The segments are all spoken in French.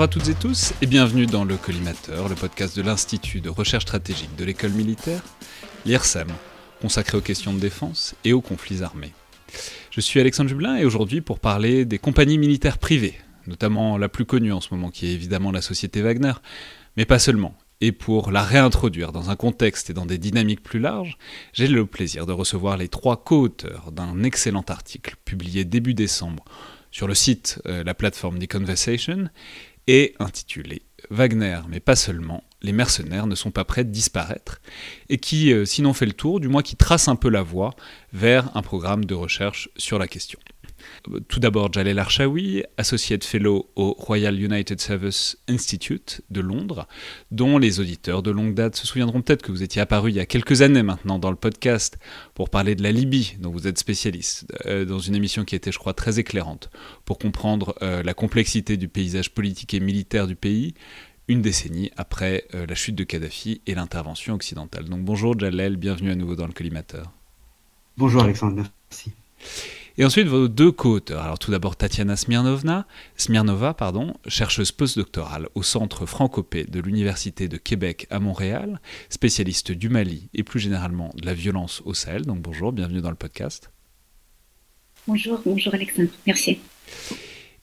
Bonjour à toutes et tous et bienvenue dans le Collimateur, le podcast de l'Institut de recherche stratégique de l'école militaire, l'IRSEM, consacré aux questions de défense et aux conflits armés. Je suis Alexandre Jublin et aujourd'hui pour parler des compagnies militaires privées, notamment la plus connue en ce moment qui est évidemment la société Wagner, mais pas seulement. Et pour la réintroduire dans un contexte et dans des dynamiques plus larges, j'ai le plaisir de recevoir les trois co-auteurs d'un excellent article publié début décembre sur le site, euh, la plateforme The Conversation, et intitulé Wagner, mais pas seulement, les mercenaires ne sont pas prêts de disparaître, et qui, euh, sinon fait le tour, du moins qui trace un peu la voie vers un programme de recherche sur la question. Tout d'abord, Jalel Archaoui, Associate Fellow au Royal United Service Institute de Londres, dont les auditeurs de longue date se souviendront peut-être que vous étiez apparu il y a quelques années maintenant dans le podcast pour parler de la Libye, dont vous êtes spécialiste, euh, dans une émission qui était, je crois, très éclairante pour comprendre euh, la complexité du paysage politique et militaire du pays, une décennie après euh, la chute de Kadhafi et l'intervention occidentale. Donc bonjour Jalel, bienvenue à nouveau dans le collimateur. Bonjour Alexandre, merci. Et ensuite, vos deux co-auteurs. Alors, tout d'abord, Tatiana Smirnova, Smirnova pardon, chercheuse postdoctorale au Centre Francopé de l'Université de Québec à Montréal, spécialiste du Mali et plus généralement de la violence au Sahel. Donc, bonjour, bienvenue dans le podcast. Bonjour, bonjour Alexandre, merci.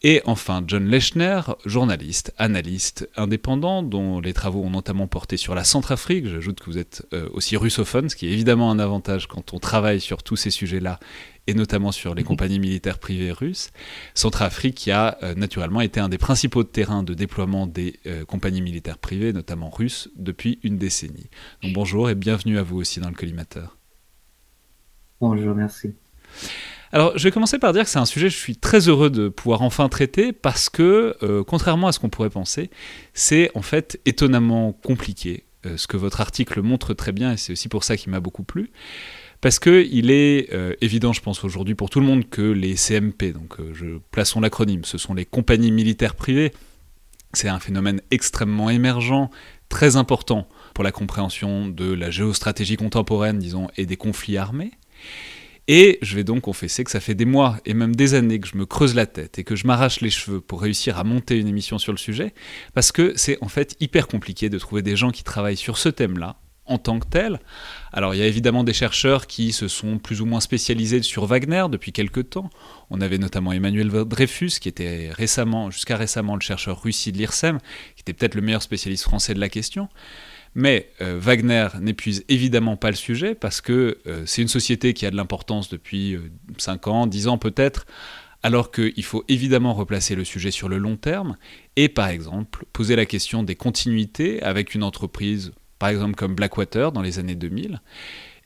Et enfin, John Lechner, journaliste, analyste indépendant, dont les travaux ont notamment porté sur la Centrafrique. J'ajoute que vous êtes euh, aussi russophone, ce qui est évidemment un avantage quand on travaille sur tous ces sujets-là, et notamment sur les mhm. compagnies militaires privées russes. Centrafrique qui a euh, naturellement été un des principaux terrains de déploiement des euh, compagnies militaires privées, notamment russes, depuis une décennie. Donc bonjour et bienvenue à vous aussi dans le collimateur. Bonjour, merci. Alors, je vais commencer par dire que c'est un sujet que je suis très heureux de pouvoir enfin traiter parce que, euh, contrairement à ce qu'on pourrait penser, c'est en fait étonnamment compliqué, euh, ce que votre article montre très bien, et c'est aussi pour ça qu'il m'a beaucoup plu. Parce qu'il est euh, évident, je pense aujourd'hui pour tout le monde, que les CMP, donc je plaçons l'acronyme, ce sont les compagnies militaires privées, c'est un phénomène extrêmement émergent, très important pour la compréhension de la géostratégie contemporaine, disons, et des conflits armés. Et je vais donc confesser que ça fait des mois et même des années que je me creuse la tête et que je m'arrache les cheveux pour réussir à monter une émission sur le sujet, parce que c'est en fait hyper compliqué de trouver des gens qui travaillent sur ce thème-là en tant que tel. Alors il y a évidemment des chercheurs qui se sont plus ou moins spécialisés sur Wagner depuis quelques temps. On avait notamment Emmanuel Dreyfus, qui était récemment, jusqu'à récemment, le chercheur russie de l'IRSEM, qui était peut-être le meilleur spécialiste français de la question. Mais euh, Wagner n'épuise évidemment pas le sujet parce que euh, c'est une société qui a de l'importance depuis 5 euh, ans, 10 ans peut-être, alors qu'il faut évidemment replacer le sujet sur le long terme et par exemple poser la question des continuités avec une entreprise, par exemple comme Blackwater dans les années 2000,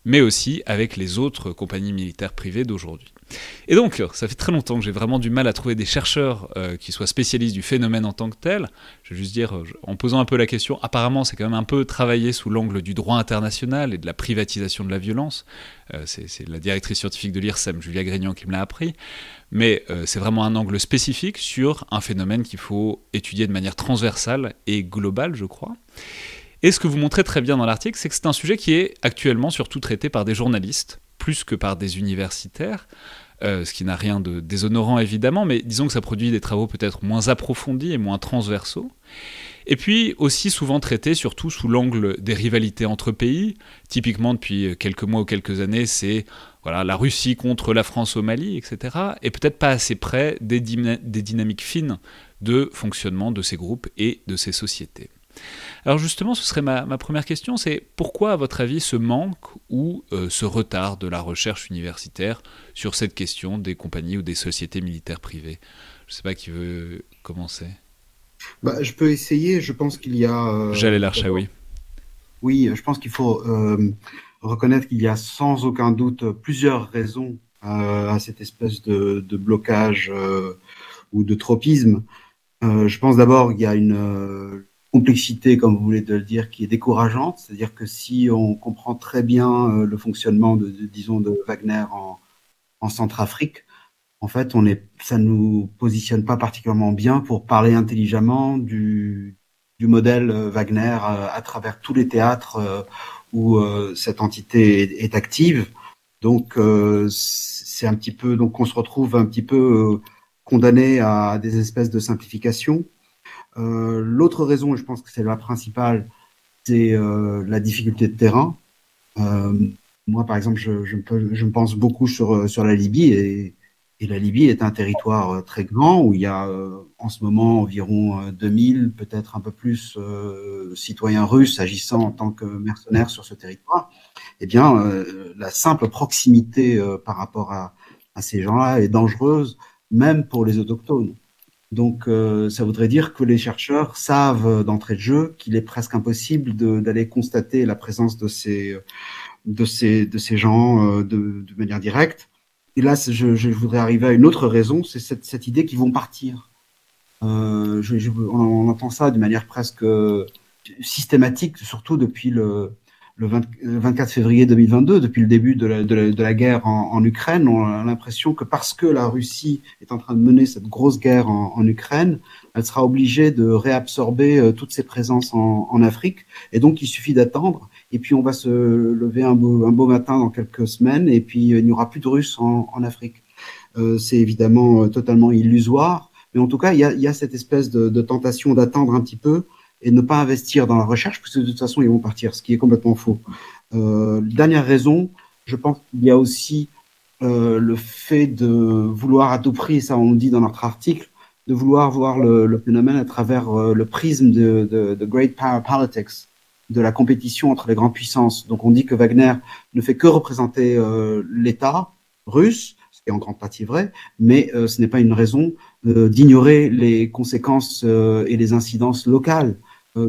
mais aussi avec les autres compagnies militaires privées d'aujourd'hui. Et donc, ça fait très longtemps que j'ai vraiment du mal à trouver des chercheurs euh, qui soient spécialistes du phénomène en tant que tel. Je vais juste dire, euh, en posant un peu la question, apparemment, c'est quand même un peu travaillé sous l'angle du droit international et de la privatisation de la violence. Euh, c'est la directrice scientifique de l'IRSEM, Julia Grignon, qui me l'a appris. Mais c'est vraiment un angle spécifique sur un phénomène qu'il faut étudier de manière transversale et globale, je crois. Et ce que vous montrez très bien dans l'article, c'est que c'est un sujet qui est actuellement surtout traité par des journalistes, plus que par des universitaires. Euh, ce qui n'a rien de déshonorant évidemment, mais disons que ça produit des travaux peut-être moins approfondis et moins transversaux. Et puis aussi souvent traités surtout sous l'angle des rivalités entre pays. Typiquement depuis quelques mois ou quelques années, c'est la Russie contre la France au Mali, etc. Et peut-être pas assez près des dynamiques fines de fonctionnement de ces groupes et de ces sociétés. Alors justement, ce serait ma, première question, c'est pourquoi à votre avis ce manque ou euh, ce retard de la recherche universitaire sur cette question des compagnies ou des sociétés militaires privées? Je ne sais pas qui veut commencer. Bah, je peux essayer, je pense qu'il y a... Euh, J'allais l'archer, oui. Oui, je pense qu'il faut euh, reconnaître qu'il y a sans aucun doute plusieurs raisons à cette espèce de, de blocage ou de tropisme. je pense d'abord qu'il y a une complexité, comme vous voulez de le dire, qui est décourageante. C'est-à-dire que si on comprend très bien euh, le fonctionnement de, disons, de Wagner en, en Centrafrique, en fait, on est, ça nous positionne pas particulièrement bien pour parler intelligemment du, du modèle euh, Wagner euh, à, travers tous les théâtres où cette entité est, active. Donc, c'est un petit peu, donc on se retrouve un petit peu condamné à des espèces de simplifications. L'autre raison, je pense que c'est la principale, c'est la difficulté de terrain. moi, par exemple, je, pense beaucoup sur, la Libye et la Libye est un territoire euh, très grand où il y a euh, en ce moment environ 2000, euh, peut-être un peu plus, citoyens russes agissant en tant que mercenaires sur ce territoire. Eh bien, la simple proximité par rapport à, à ces gens-là est dangereuse, même pour les autochtones. Donc, ça voudrait dire que les chercheurs savent d'entrée de jeu qu'il est presque impossible d'aller constater la présence de ces, de ces, de ces gens de, de manière directe et là, je, je, voudrais arriver à une autre raison, c'est cette, cette, idée qu'ils vont partir. Euh, je, on, entend ça d'une manière presque systématique, surtout depuis le, le, 24 février 2022, depuis le début de la, guerre en, Ukraine. On a l'impression que parce que la Russie est en train de mener cette grosse guerre en, Ukraine, elle sera obligée de réabsorber euh, toutes ses présences en, Afrique. Et donc, il suffit d'attendre et puis on va se lever un beau, matin dans quelques semaines, et puis euh, il n'y aura plus de Russes en, Afrique. Euh, c'est évidemment totalement illusoire, mais en tout cas, il y a, cette espèce de tentation d'attendre un petit peu et ne pas investir dans la recherche, parce que de toute façon, ils vont partir, ce qui est complètement faux. Euh, dernière raison, je pense qu'il y a aussi euh, le fait de vouloir à tout prix, ça on dit dans notre article, de vouloir voir le, le phénomène à travers le prisme de, de, de Great Power Politics, de la compétition entre les grandes puissances. Donc on dit que Wagner ne fait que représenter euh, l'État russe, ce qui est en grande partie vrai, mais euh, ce n'est pas une raison euh, d'ignorer les conséquences et les incidences locales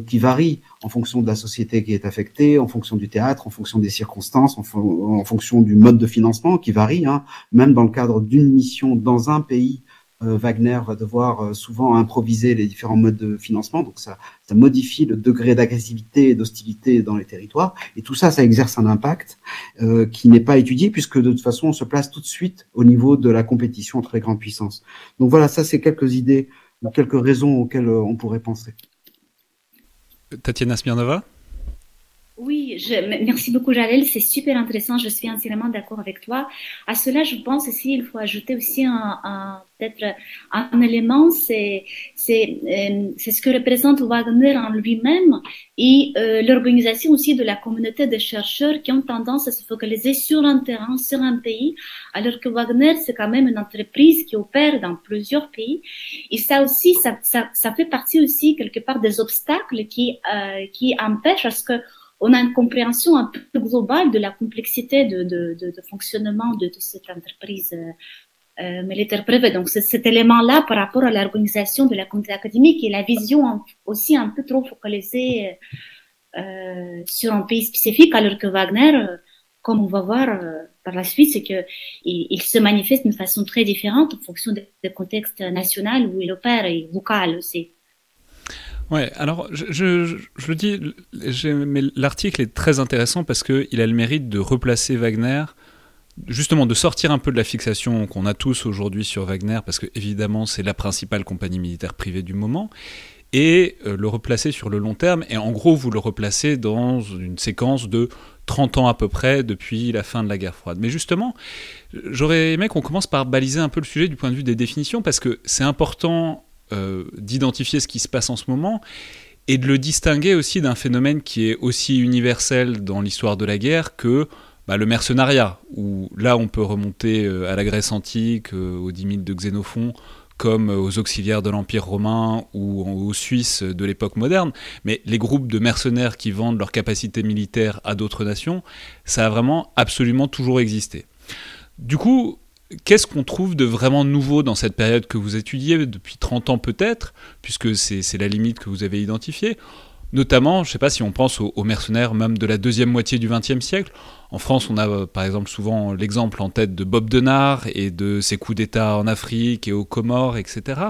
qui varient en fonction de la société qui est affectée, en fonction du théâtre, en fonction des circonstances, en, fonction du mode de financement qui varie. Hein. Même dans le cadre d'une mission dans un pays, euh, Wagner va devoir euh, souvent improviser les différents modes de financement, donc ça, ça modifie le degré d'agressivité et d'hostilité dans les territoires, et tout ça, ça exerce un impact euh, qui n'est pas étudié, puisque de toute façon, on se place tout de suite au niveau de la compétition entre les grandes puissances. Donc voilà, ça c'est quelques idées, quelques raisons auxquelles on pourrait penser. Tatiana Smirnova? Oui, je, merci beaucoup Jalel, c'est super intéressant, je suis entièrement d'accord avec toi. À cela, je pense aussi il faut ajouter aussi un, un peut-être un élément, c'est c'est euh, ce que représente Wagner en lui-même et euh, l'organisation aussi de la communauté de chercheurs qui ont tendance à se focaliser sur un terrain, sur un pays, alors que Wagner c'est quand même une entreprise qui opère dans plusieurs pays et ça aussi ça ça, ça fait partie aussi quelque part des obstacles qui euh, qui empêchent à ce que on a une compréhension un peu globale de la complexité de, de, fonctionnement de, cette entreprise euh, euh, militaire privée. Donc, cet élément-là par rapport à l'organisation de la communauté académique et la vision aussi un peu trop focalisée euh, sur un pays spécifique, alors que Wagner, euh, comme on va voir par la suite, c'est que il, se manifeste d'une façon très différente en fonction du contexte national où il opère et local aussi. Ouais, alors je, le dis, l'article est très intéressant parce qu'il a le mérite de replacer Wagner, justement de sortir un peu de la fixation qu'on a tous aujourd'hui sur Wagner, parce que évidemment c'est la principale compagnie militaire privée du moment, et euh, le replacer sur le long terme, et en gros vous le replacez dans une séquence de 30 ans à peu près depuis la fin de la guerre froide. Mais justement, j'aurais aimé qu'on commence par baliser un peu le sujet du point de vue des définitions, parce que c'est important d'identifier ce qui se passe en ce moment et de le distinguer aussi d'un phénomène qui est aussi universel dans l'histoire de la guerre que bah, le mercenariat, où là on peut remonter euh, à la Grèce antique, euh, aux dix de Xénophon, comme aux auxiliaires de l'Empire romain ou aux Suisses de l'époque moderne, mais les groupes de mercenaires qui vendent leurs capacités militaires à d'autres nations, ça a vraiment absolument toujours existé. Du coup, Qu'est-ce qu'on trouve de vraiment nouveau dans cette période que vous étudiez depuis 30 ans peut-être, puisque c'est la limite que vous avez identifiée? Notamment, je ne sais pas si on pense aux, mercenaires même de la deuxième moitié du XXe siècle. En France, on a euh, par exemple souvent l'exemple en tête de Bob Denard et de ses coups d'État en Afrique et aux Comores, etc.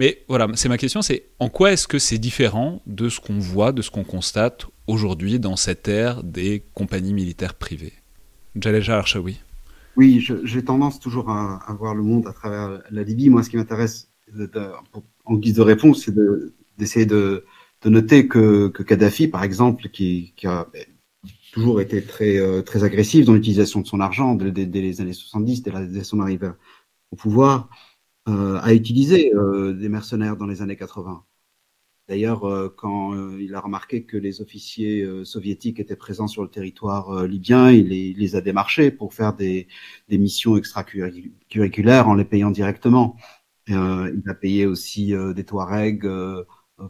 Mais voilà, c'est ma question, c'est en quoi est-ce que c'est différent de ce qu'on voit, de ce qu'on constate aujourd'hui dans cette ère des compagnies militaires privées? Archaoui. Oui, j'ai tendance toujours à, à, voir le monde à travers la Libye. Moi, ce qui m'intéresse en guise de réponse, c'est d'essayer de, de, noter que, que, Kadhafi, par exemple, qui, qui a toujours été très, euh, très agressif dans l'utilisation de son argent dès, les années 70, dès, dès son arrivée au pouvoir, euh, a utilisé euh, des mercenaires dans les années 80. D'ailleurs, euh, quand euh, il a remarqué que les officiers euh, soviétiques étaient présents sur le territoire libyen, il les, a démarchés pour faire des, missions extracurriculaires en les payant directement. il a payé aussi des Touaregs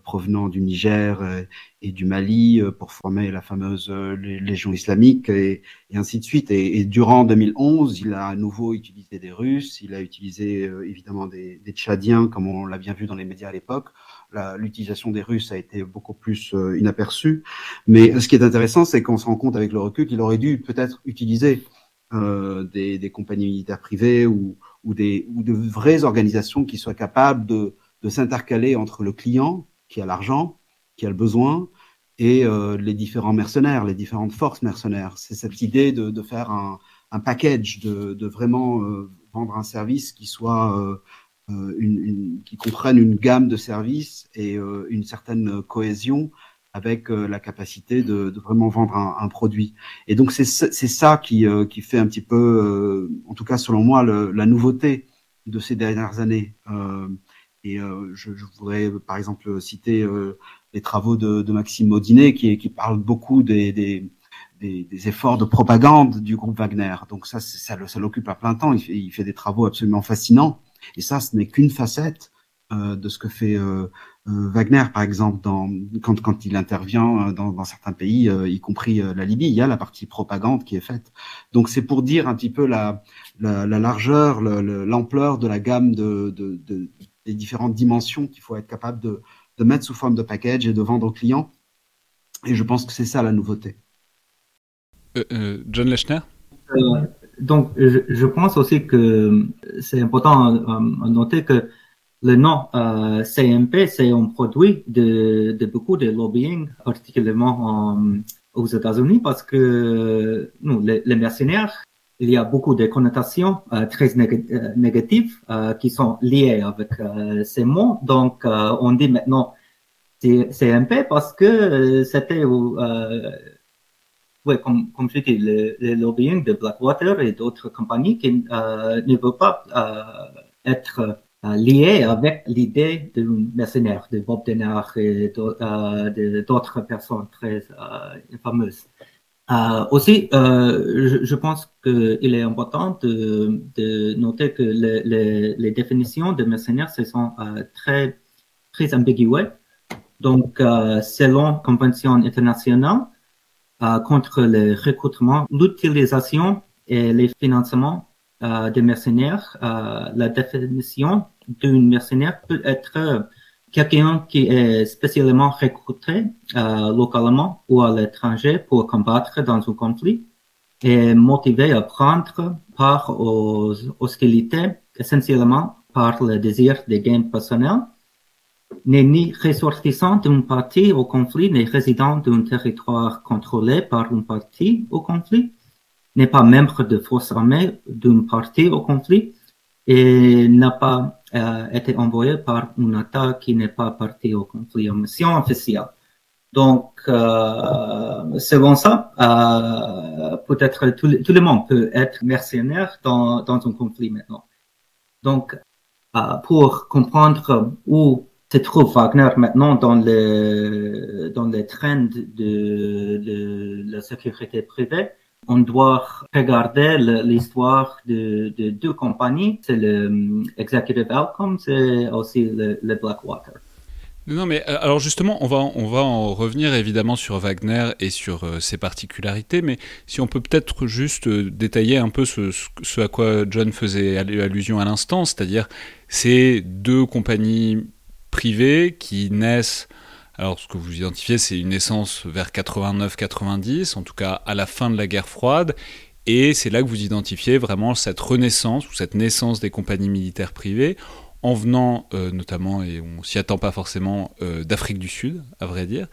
provenant du Niger et, du Mali pour former la fameuse Légion islamique et, ainsi de suite. Et, durant 2011, il a à nouveau utilisé des Russes, il a utilisé évidemment des, des Tchadiens, comme on l'a bien vu dans les médias à l'époque, l'utilisation des Russes a été beaucoup plus euh, inaperçue. Mais ce qui est intéressant, c'est qu'on se rend compte avec le recul qu'il aurait dû peut-être utiliser euh, des, compagnies militaires privées ou, des, ou de vraies organisations qui soient capables de, s'intercaler entre le client qui a l'argent, qui a le besoin, et euh, les différents mercenaires, les différentes forces mercenaires. C'est cette idée de, faire un, package, de, vraiment vendre un service qui soit euh, euh, une, qui comprennent une gamme de services et euh, une certaine cohésion avec euh, la capacité de, de, vraiment vendre un, un, produit. Et donc c'est ça qui, qui fait un petit peu, en tout cas selon moi, le, la nouveauté de ces dernières années. et je, je, voudrais par exemple citer les travaux de, de Maxime Maudinet qui, qui parle beaucoup des, des des, des, efforts de propagande du groupe Wagner. Donc ça, ça, ça l'occupe à plein temps. Il fait, il fait, des travaux absolument fascinants. Et ça, ce n'est qu'une facette euh, de ce que fait euh, euh, Wagner, par exemple, dans, quand, quand il intervient dans, dans certains pays, y compris la Libye, il y a la partie propagande qui est faite. Donc c'est pour dire un petit peu la, la, la largeur, l'ampleur de la gamme de, de, de des différentes dimensions qu'il faut être capable de, de mettre sous forme de package et de vendre aux clients. Et je pense que c'est ça la nouveauté. John Lechner? Donc, je, pense aussi que c'est important à, noter que le nom euh, CMP, c'est un produit de, de, beaucoup de lobbying, particulièrement aux États-Unis, parce que nous, les, mercenaires, il y a beaucoup de connotations euh, très euh, négatives euh, qui sont liées avec ces mots. Donc, on dit maintenant CMP parce que c'était oui, comme, comme je dis, le, le, lobbying de Blackwater et d'autres compagnies qui euh, ne veulent pas euh, être euh, liés avec l'idée de mercenaire, de Bob Denard et euh, d'autres personnes très euh, fameuses. aussi, je, je, pense qu'il est important de, de noter que les, les, les, définitions de mercenaires ce sont très, très ambiguës. Donc, selon convention internationale, euh, contre le recrutement, l'utilisation et les financements euh, des mercenaires. Euh, la définition d'un mercenaire peut être quelqu'un qui est spécialement recruté localement ou à l'étranger pour combattre dans un conflit et motivé à prendre part aux hostilités essentiellement par le désir de gain personnel n'est ni ressortissant d'un parti au conflit, ni résident d'un territoire contrôlé par un parti au conflit, n'est pas membre de forces armées d'un parti au conflit et n'a pas euh, été envoyé par un État qui n'est pas parti au conflit en mission officielle. Donc, euh, selon ça, euh, peut-être tout, tout, le monde peut être mercenaire dans, dans un conflit maintenant. Donc, euh, pour comprendre où se trouve Wagner maintenant dans les, dans les trends de, la sécurité privée. On doit regarder l'histoire de, de, deux compagnies, c'est le um, Executive Outcomes et aussi le, Blackwater. Non, mais euh, alors justement, on va, on va en revenir évidemment sur Wagner et sur euh, ses particularités, mais si on peut peut-être juste euh, détailler un peu ce, à quoi John faisait allusion à l'instant, c'est-à-dire ces deux compagnies privés qui naissent. Alors, ce que vous identifiez, c'est une naissance vers 89-90, en tout cas à la fin de la guerre froide. Et c'est là que vous identifiez vraiment cette renaissance ou cette naissance des compagnies militaires privées, en venant euh, notamment, et on s'y attend pas forcément, euh, d'Afrique du Sud, à vrai dire.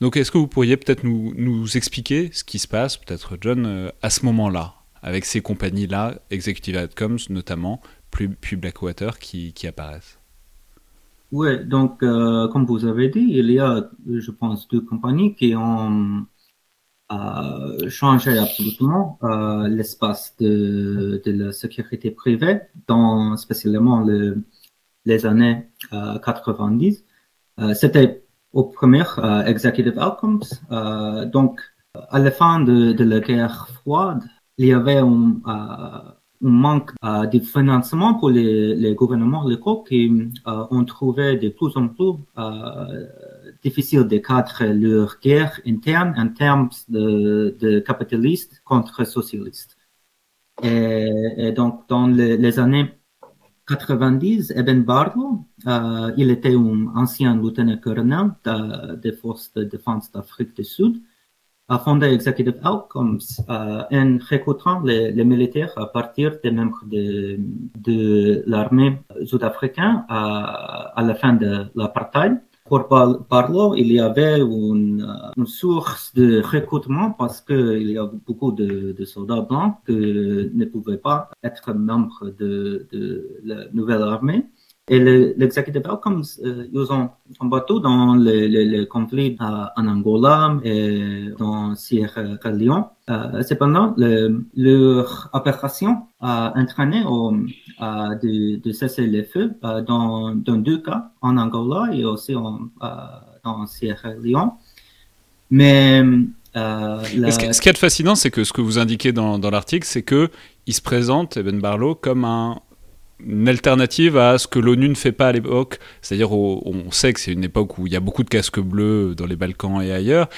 Donc, est-ce que vous pourriez peut-être nous, expliquer ce qui se passe, peut-être John, euh, à ce moment-là, avec ces compagnies-là, Executive Outcomes notamment, puis Blackwater, qui apparaissent? Oui, donc euh, comme vous avez dit, il y a, je pense, deux compagnies qui ont euh, changé absolument euh, l'espace de, de la sécurité privée, dans spécialement le, les années 90. C'était aux premières executive outcomes. donc, à la fin de, de, la guerre froide, il y avait un, manque de financement pour les, les gouvernements locaux qui ont trouvé de plus en plus difficile de cadrer leur guerre interne en termes de, de capitalistes contre socialistes. Et, donc, dans les, années 90, Eben Barlow, euh, il était un ancien lieutenant-colonel des forces de défense d'Afrique du Sud, a fondé Executive Outcomes euh, en recrutant les, les, militaires à partir des membres de, de l'armée sud-africaine à, à la fin de l'apartheid pour Barlow, il y avait une, une, source de recrutement parce qu'il y a beaucoup de, de, soldats blancs qui ne pouvaient pas être membres de, de la nouvelle armée. Et l'executive outcomes, euh, ils ont combattu dans les, conflits en Angola et dans Sierra Leone. Euh, cependant, le, leur opération a entraîné de, de, cesser les feux euh, dans, deux cas, en Angola et aussi en, euh, dans Sierra Leone. Mais euh, la... ce, qui, est fascinant, c'est que ce que vous indiquez dans, l'article, c'est que il se présente, Eben Barlow, comme un une alternative à ce que l'ONU ne fait pas à l'époque. C'est-à-dire, on sait que c'est une époque où il y a beaucoup de casques bleus dans les Balkans et ailleurs.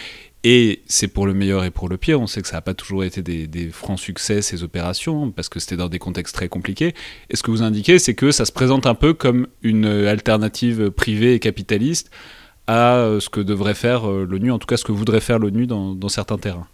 Et c'est pour le meilleur et pour le pire. On sait que ça n'a pas toujours été des, francs succès, ces opérations, parce que c'était dans des contextes très compliqués. Et ce que vous indiquez, c'est que ça se présente un peu comme une alternative privée et capitaliste à ce que devrait faire euh, l'ONU, en tout cas ce que voudrait faire l'ONU dans certains terrains.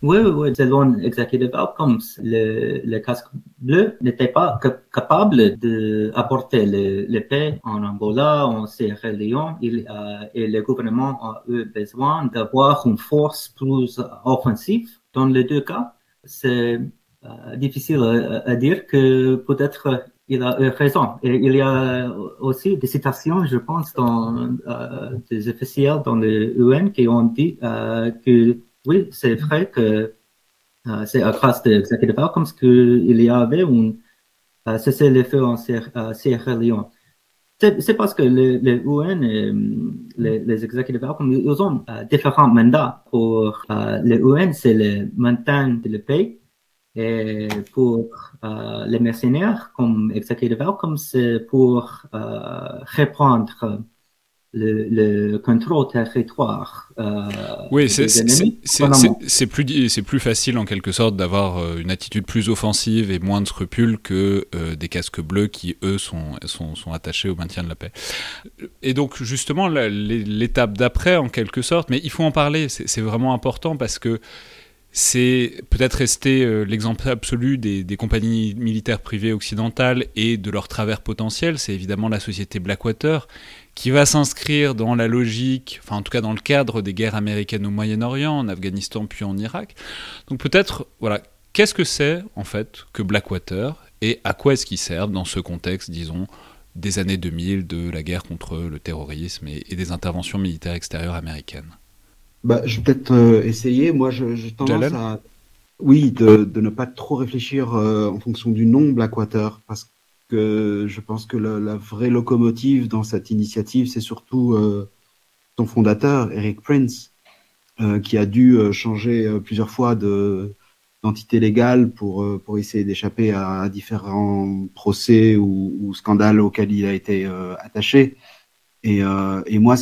Oui, oui, oui. Selon Executive Outcomes, le, le casque bleu n'était pas capable d'apporter le, paix en Angola, en Sierra Leone, euh, et le gouvernement a eu besoin d'avoir une force plus offensive. Dans les deux cas, c'est euh, difficile à, dire que peut-être il a eu raison. Il y a aussi des citations, je pense, dans euh, des officiels dans le UN qui ont dit que oui, c'est vrai que euh, c'est à cause de Executive Outcomes qu'il y avait un euh, cessez-le-feu en Sierra Leone. C'est parce que les, les UN et les, les Executive Outcomes, ils ont euh, différents mandats. Pour euh, les UN, c'est le maintien de la paix. Et pour euh, les mercenaires, comme Executive Outcomes, c'est pour reprendre le, contrôle territoire. Euh, oui, c'est plus, plus facile en quelque sorte d'avoir euh, une attitude plus offensive et moins de scrupules que euh, des casques bleus qui, eux, sont, sont, sont, attachés au maintien de la paix. Et donc, justement, l'étape d'après, en quelque sorte, mais il faut en parler, c'est vraiment important parce que c'est peut-être resté euh, l'exemple absolu des, compagnies militaires privées occidentales et de leur travers potentiel, c'est évidemment la société Blackwater, qui va s'inscrire dans la logique, enfin en tout cas dans le cadre des guerres américaines au Moyen-Orient, en Afghanistan puis en Irak. Donc peut-être, voilà, qu'est-ce que c'est en fait que Blackwater et à quoi est-ce qu'il sert dans ce contexte, disons, des années 2000 de la guerre contre le terrorisme et, des interventions militaires extérieures américaines? Bah, Je vais peut-être euh, essayer. Moi, je, je tendance à... Oui, de, de, ne pas trop réfléchir euh, en fonction du nom Blackwater, parce que je pense que la, la, vraie locomotive dans cette initiative, c'est surtout euh, son fondateur, Eric Prince, euh, qui a dû euh, changer euh, plusieurs fois de d'entité légale pour euh, pour essayer d'échapper à, différents procès ou, ou, scandales auxquels il a été attaché. Et, et moi,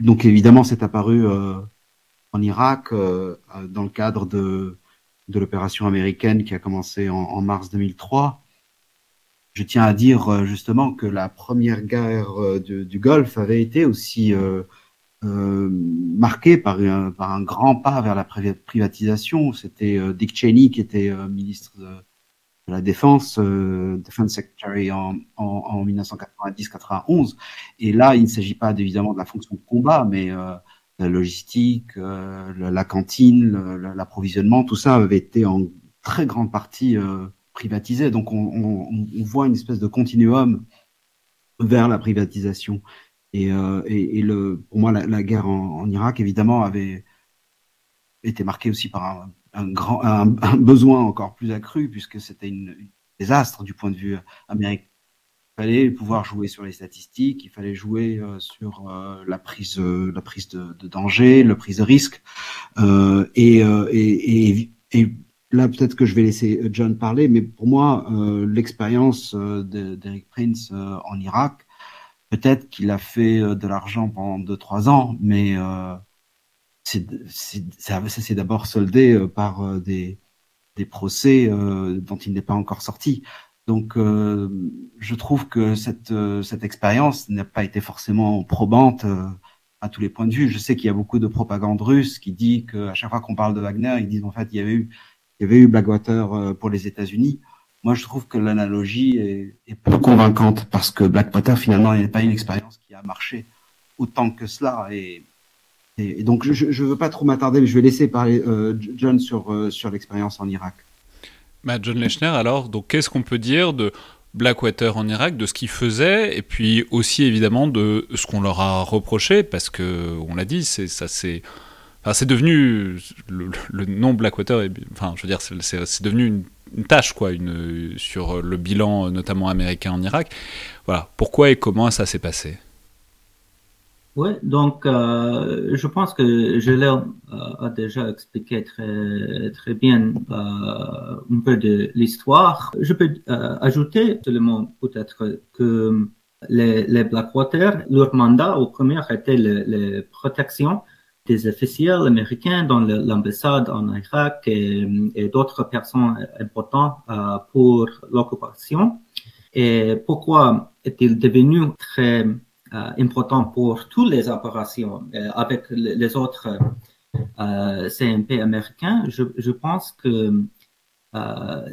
donc évidemment, c'est apparu en Irak dans le cadre de l'opération américaine qui a commencé en, mars 2003 je tiens à dire euh, justement que la première guerre euh, du, Golfe avait été aussi euh, euh, marquée par un, grand pas vers la privatisation. C'était euh, Dick Cheney qui était euh, ministre de, la Défense, Defense Secretary en 1990-91. Et là, il ne s'agit pas évidemment de la fonction de combat, mais la logistique, la cantine, l'approvisionnement, tout ça avait été en très grande partie privatisé. Donc on, voit une espèce de continuum vers la privatisation. Et, euh, pour moi, la, guerre en, Irak, évidemment, avait été marquée aussi par un, besoin encore plus accru, puisque c'était un désastre du point de vue américain fallait pouvoir jouer sur les statistiques, il fallait jouer sur la prise, la prise de, de, danger, la prise de risque, et, et, et, là peut-être que je vais laisser John parler, mais pour moi l'expérience d'Eric Prince en Irak, peut-être qu'il a fait de l'argent pendant 2-3 ans, mais ça s'est d'abord soldé par des, des procès dont il n'est pas encore sorti. Donc, euh, je trouve que cette, euh, cette expérience n'a pas été forcément probante euh, à tous les points de vue. Je sais qu'il y a beaucoup de propagande russe qui dit qu'à chaque fois qu'on parle de Wagner, ils disent en fait il y avait eu, Blackwater pour les États-Unis. Moi, je trouve que l'analogie est, est, peu convaincante parce que Blackwater finalement n'est pas une expérience qui a marché autant que cela. Et, et, donc, je ne veux pas trop m'attarder, mais je vais laisser parler John sur, sur l'expérience en Irak. Bah, John Lechner, alors, donc qu'est-ce qu'on peut dire de Blackwater en Irak, de ce qu'il faisait, et puis aussi évidemment de ce qu'on leur a reproché, parce que on l'a dit, c'est ça c'est enfin, c'est devenu le, nom Blackwater, enfin je veux dire c'est devenu une, une, tâche quoi, une sur le bilan notamment américain en Irak. Voilà, pourquoi et comment ça s'est passé? Oui, donc euh, je pense que je l'ai euh, déjà expliqué très très bien euh, un peu de l'histoire. Je peux euh, ajouter seulement peut-être que les, les Blackwater, leur mandat au premier était la protection des officiels américains dans l'ambassade en Irak et, et d'autres personnes importantes euh, pour l'occupation. Et pourquoi est-il devenu très important pour toutes les opérations euh, avec les autres euh, CMP américains, je, je pense que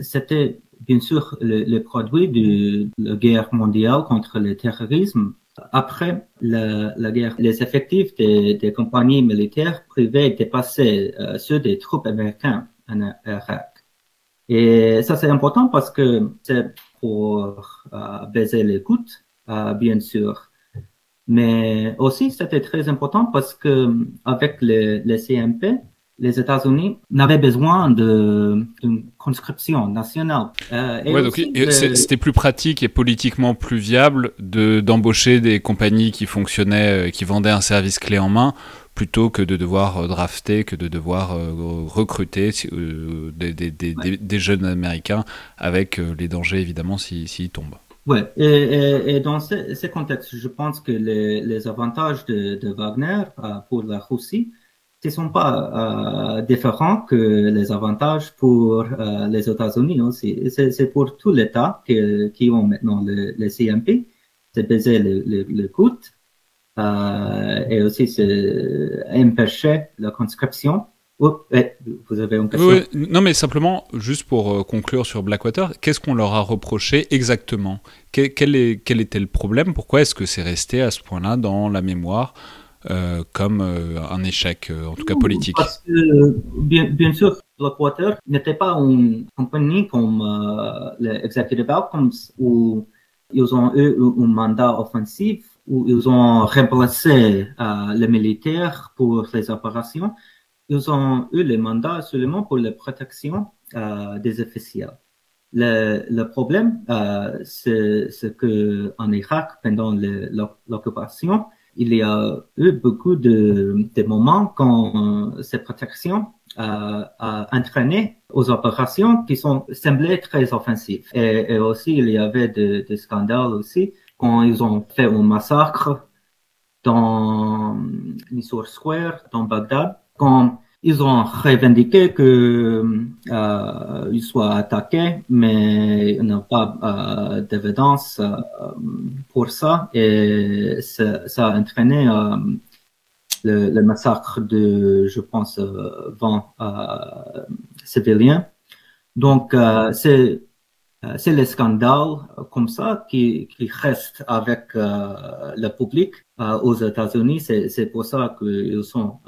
c'était bien sûr le, produit de la guerre mondiale contre le terrorisme. Après la, la guerre, les effectifs des, des, compagnies militaires privées dépassaient ceux des troupes américaines en Irak. Et ça, c'est important parce que c'est pour baiser les coûts, bien sûr. Mais aussi, c'était très important parce que avec les, CMP, les États-Unis n'avaient besoin d'une conscription nationale. Euh, c'était plus pratique et politiquement plus viable de d'embaucher des compagnies qui fonctionnaient, euh, qui vendaient un service clé en main, plutôt que de devoir euh, drafter, que de devoir recruter des, des, des, des, jeunes Américains avec les dangers évidemment s'ils tombent. Oui, et, et, dans ce, ce, contexte, je pense que les, les avantages de, de Wagner euh, pour la Russie ne sont pas euh, différents que les avantages pour euh, les États-Unis aussi. C'est pour tous les États qui, ont maintenant le, le CMP, c'est baiser le, le, le coût euh, et aussi empêcher la conscription vous avez une question Non, mais simplement, juste pour euh, conclure sur Blackwater, qu'est-ce qu'on leur a reproché exactement? Quel, est, quel, était le problème? Pourquoi est-ce que c'est resté à ce point-là dans la mémoire euh, comme euh, un échec, en tout cas politique? Parce que, bien, bien sûr, Blackwater n'était pas une compagnie comme les Executive Outcomes où ils ont eu un mandat offensif, où ils ont remplacé les militaires pour les opérations ils ont eu le mandat seulement pour la protection euh, des officiels. Le, le problème, euh, c'est que en Irak, pendant l'occupation, il y a eu beaucoup de, de moments quand cette protection euh, a entraîné aux opérations qui sont semblées très offensives. Et, et aussi, il y avait des de scandales aussi quand ils ont fait un massacre dans Nisour Square, dans Bagdad, quand ils ont revendiqué que euh, soient attaqués, mais ils n'ont pas euh, d'évidence euh, pour ça, et ça, ça a entraîné euh, le, le, massacre de, je pense, 20 euh, civiliens. Donc, c'est c'est les scandales comme ça qui, qui restent avec le public aux États-Unis. C'est pour ça qu'ils sont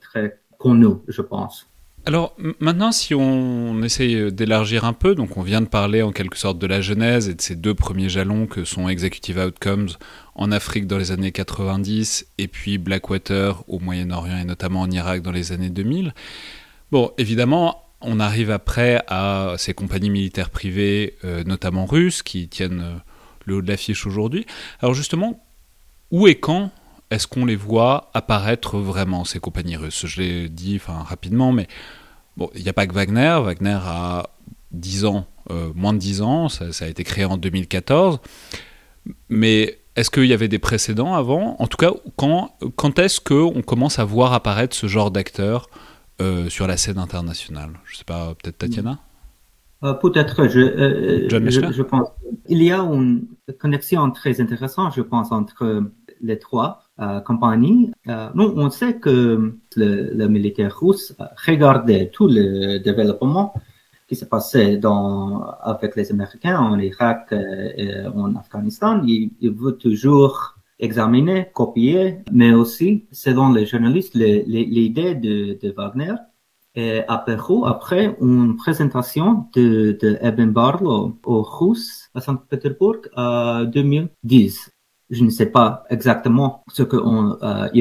très nous, je pense. Alors maintenant, si on essaye d'élargir un peu, donc on vient de parler en quelque sorte de la genèse et de ces deux premiers jalons que sont Executive Outcomes en Afrique dans les années 90 et puis Blackwater au Moyen-Orient et notamment en Irak dans les années 2000. Bon, évidemment, on arrive après à ces compagnies militaires privées, euh, notamment russes, qui tiennent euh, le haut de l'affiche aujourd'hui. Alors justement, où et quand est-ce qu'on les voit apparaître vraiment, ces compagnies russes? Je l'ai dit enfin, rapidement, mais bon, il n'y a pas que Wagner. Wagner a 10 ans, euh, moins de 10 ans, ça, a été créé en 2014. Mais est-ce qu'il y avait des précédents avant? En tout cas, quand, quand est-ce qu'on commence à voir apparaître ce genre d'acteurs euh, sur la scène internationale? Je ne sais pas, peut-être Tatiana? Euh, Peut-être, je, je, je, pense. Il y a une connexion très intéressante, je pense, entre les trois euh, compagnies. Euh, nous, on sait que le, militaire russe regardait tout le développement qui s'est passé dans, avec les Américains en Irak et en Afghanistan. Il, veut toujours examiner, copier, mais aussi, selon les journalistes, l'idée de, Wagner et à après une présentation de, de Eben Barlow aux Russes à Saint-Pétersbourg en 2010 je ne sais pas exactement ce qu'il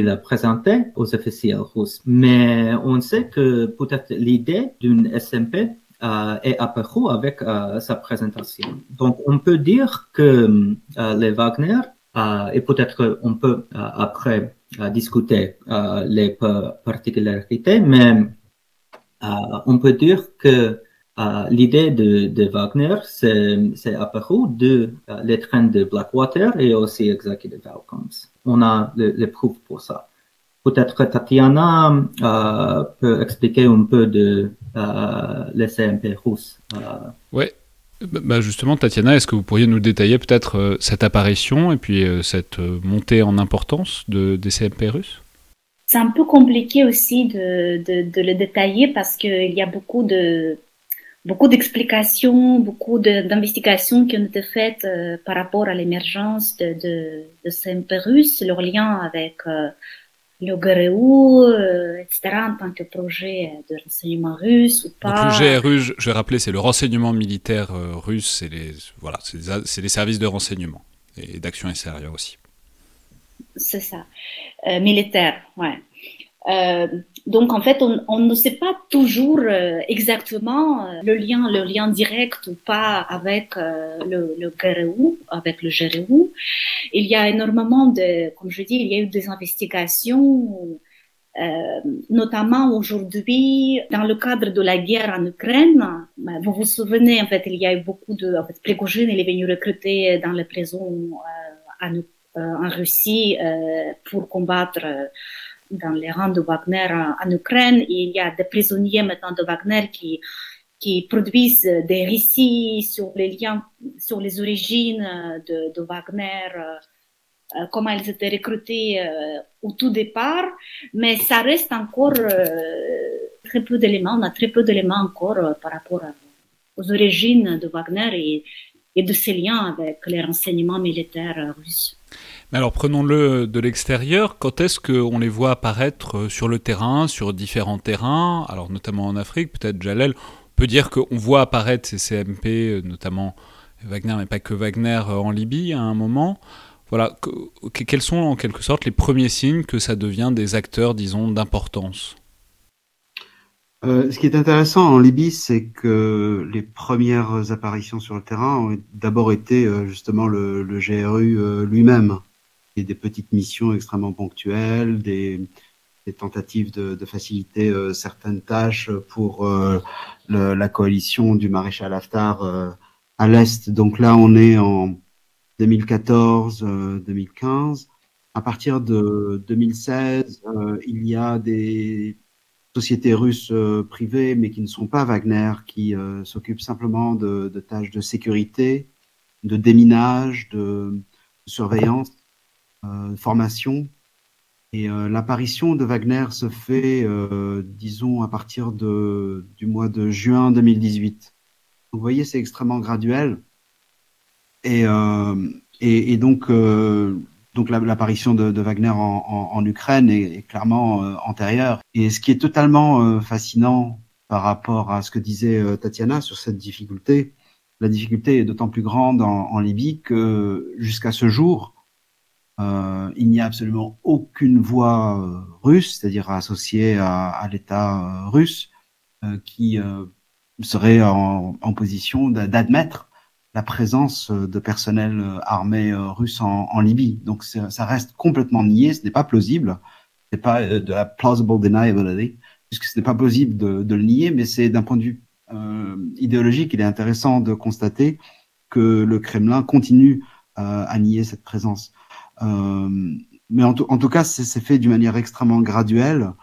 euh, a présenté aux officiels russes, mais on sait que peut-être l'idée d'une SMP euh, est apparue avec euh, sa présentation. Donc, on peut dire que euh, les Wagner, euh, et peut-être on peut après discuter les particularités, mais on peut dire que l'idée de, de, Wagner, c'est apparu de euh, les trains de Blackwater et aussi Executive Outcomes. On a les le preuves pour ça. Peut-être Tatiana euh, peut expliquer un peu de euh, les CMP russes. Euh. Oui, bah justement, Tatiana, est-ce que vous pourriez nous détailler peut-être euh, cette apparition et puis cette montée en importance de, des CMP russes? C'est un peu compliqué aussi de, de, de le détailler parce qu'il y a beaucoup de beaucoup d'explications, beaucoup d'investigations qui ont été faites euh, par rapport à l'émergence de, de, de leur lien avec euh, le GRU, euh, etc., en tant que projet de renseignement russe ou pas. le GRU, je vais rappeler, c'est le renseignement militaire russe, c'est les, voilà, c'est les, services de renseignement et d'action extérieure aussi. C'est ça, militaire, ouais. Euh, donc en fait, on, on, ne sait pas toujours euh, exactement euh, le lien, le lien direct ou pas avec euh, le, le GRU, avec le GRU. Il y a énormément de, comme je dis, il y a eu des investigations, notamment aujourd'hui dans le cadre de la guerre en Ukraine. Vous vous souvenez, en fait, il y a eu beaucoup de, en fait, Prigogine, il est venu recruter dans les prisons en, en Russie pour combattre dans les rangs de Wagner en, Ukraine. il y a des prisonniers maintenant de Wagner qui, qui produisent des récits sur les liens, sur les origines de, de Wagner, euh, comment ils étaient recrutés euh, au tout départ, mais ça reste encore euh, très peu d'éléments, on a très peu d'éléments encore par rapport aux origines de Wagner et de ses liens avec les renseignements militaires russes. Mais alors prenons-le de l'extérieur, quand est-ce qu'on les voit apparaître euh, sur le terrain, sur différents terrains, alors notamment en Afrique, peut-être Jalel, on peut dire qu'on voit apparaître ces CMP, euh, notamment Wagner, mais pas que Wagner euh, en Libye à un moment. Voilà, quels sont en quelque sorte les premiers signes que ça devient des acteurs, disons, d'importance? Ce qui est intéressant en Libye, c'est que les premières apparitions sur le terrain ont d'abord été justement le, le GRU lui-même des petites missions extrêmement ponctuelles, des, des tentatives de, de faciliter euh, certaines tâches pour euh, le, la coalition du maréchal Haftar euh, à l'est. Donc là, on est en 2014-2015. à partir de 2016, il y a des sociétés russes privées, mais qui ne sont pas Wagner, qui s'occupent simplement de, de, tâches de sécurité, de déminage, de surveillance euh, formation. Et euh, l'apparition de Wagner se fait, euh, disons, à partir de, du mois de juin 2018. Vous voyez, c'est extrêmement graduel. Et, et, et, donc, donc l'apparition de, de, Wagner en, en, en Ukraine est, est clairement antérieure. Et ce qui est totalement fascinant par rapport à ce que disait Tatiana sur cette difficulté, la difficulté est d'autant plus grande en, en Libye que jusqu'à ce jour, euh, il n'y a absolument aucune voix euh, russe, c'est-à-dire associée à, l'État euh, russe, qui serait en, position d'admettre la présence de personnel armé russe en, Libye. Donc ça reste complètement nié, ce n'est pas plausible, ce n'est pas de la plausible deniability, puisque ce n'est pas possible de, de, le nier, mais c'est d'un point de vue idéologique, il est intéressant de constater que le Kremlin continue à nier cette présence. Euh, mais en, en, tout cas, c'est fait d'une manière extrêmement graduelle.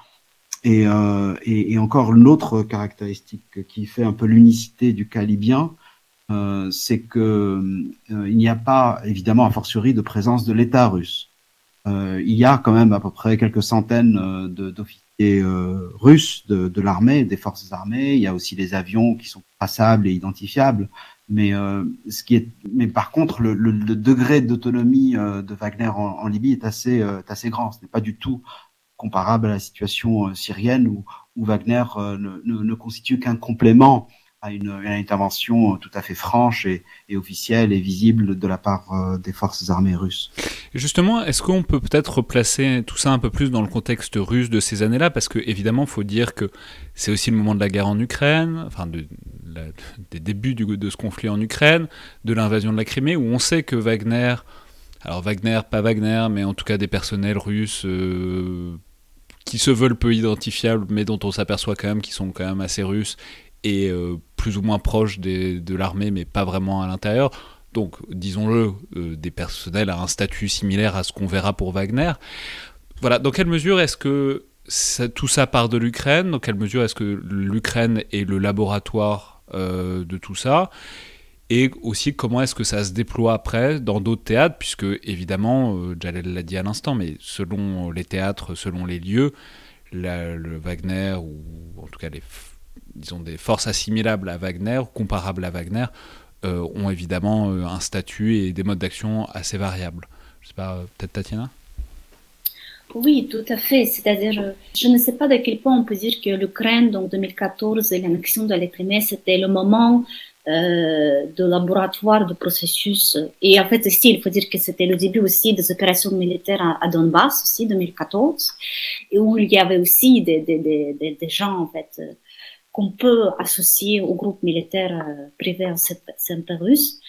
Et, euh, et, et encore l'autre caractéristique qui fait un peu l'unicité du cas euh, c'est que euh, il n'y a pas, évidemment, a fortiori, de présence de l'État russe. Euh, il y a quand même à peu près quelques centaines euh, d'officiers russes de, de l'armée, des forces armées. Il y a aussi des avions qui sont traçables et identifiables. Mais ce qui est, mais par contre, le, degré d'autonomie de Wagner en, Libye est assez, assez grand. Ce n'est pas du tout comparable à la situation syrienne où, Wagner ne, ne, ne constitue qu'un complément à une, intervention tout à fait franche et, officielle et visible de la part euh, des forces armées russes. Justement, est-ce qu'on peut peut-être replacer tout ça un peu plus dans le contexte russe de ces années-là? Parce que évidemment, faut dire que c'est aussi le moment de la guerre en Ukraine, enfin des débuts de ce conflit en Ukraine, de l'invasion de la Crimée, où on sait que Wagner, alors Wagner, pas Wagner, mais en tout cas des personnels russes euh, qui se veulent peu identifiables, mais dont on s'aperçoit quand même qu'ils sont quand même assez russes et euh, plus ou moins proche de l'armée, mais pas vraiment à l'intérieur. Donc, disons-le, euh, des personnels à un statut similaire à ce qu'on verra pour Wagner. Voilà, dans quelle mesure est-ce que tout ça part de l'Ukraine? Dans quelle mesure est-ce que l'Ukraine est le laboratoire euh, de tout ça? Et aussi comment est-ce que ça se déploie après dans d'autres théâtres, puisque évidemment, euh, Jalel l'a dit à l'instant, mais selon les théâtres, selon les lieux, le Wagner, ou en tout cas les disons, des forces assimilables à Wagner, comparables à Wagner, euh, ont évidemment euh, un statut et des modes d'action assez variables. Je sais pas, euh, peut-être Tatiana? Oui, tout à fait. C'est-à-dire, je ne sais pas de quel point on peut dire que l'Ukraine, donc 2014, et l'annexion de la c'était le moment de laboratoire de processus. Et en fait, ici, il faut dire que c'était le début aussi des opérations militaires à, à, Donbass, aussi, 2014, et où il y avait aussi des, des, des, des gens, en fait, qu'on peut associer au groupe militaire euh, privé en Saint-Russe.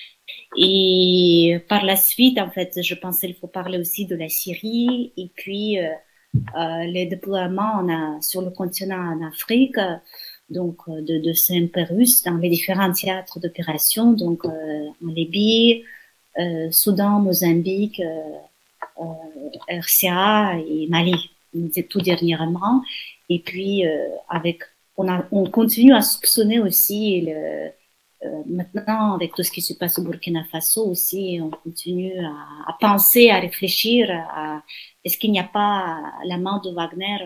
Et par la suite, en fait, je pense qu'il faut parler aussi de la Syrie et puis euh, euh, les déploiements a, sur le continent en Afrique, donc euh, de, de Saint-Russe dans les différents théâtres d'opération, donc euh, en Libye, Soudan, Mozambique, RCA et Mali, tout dernièrement. Et puis avec on, a, on continue à soupçonner aussi le, euh, maintenant avec tout ce qui se passe au Burkina Faso aussi, on continue à, à penser, à réfléchir à est-ce qu'il n'y a pas la main de Wagner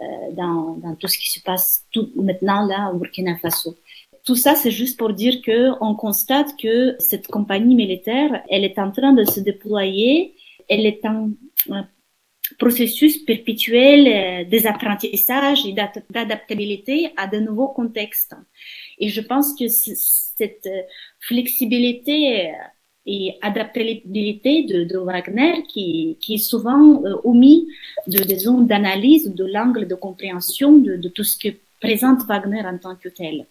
euh, dans, dans, tout ce qui se passe tout maintenant là au Burkina Faso? Tout ça, c'est juste pour dire que on constate que cette compagnie militaire, elle est en train de se déployer, elle est en processus perpétuel euh, des apprentissages et d'adaptabilité à de nouveaux contextes. Et je pense que cette euh, flexibilité euh, et adaptabilité de, Wagner qui, est souvent omis de, des zones d'analyse, de l'angle de compréhension de, de, tout ce que présente Wagner en tant que tel.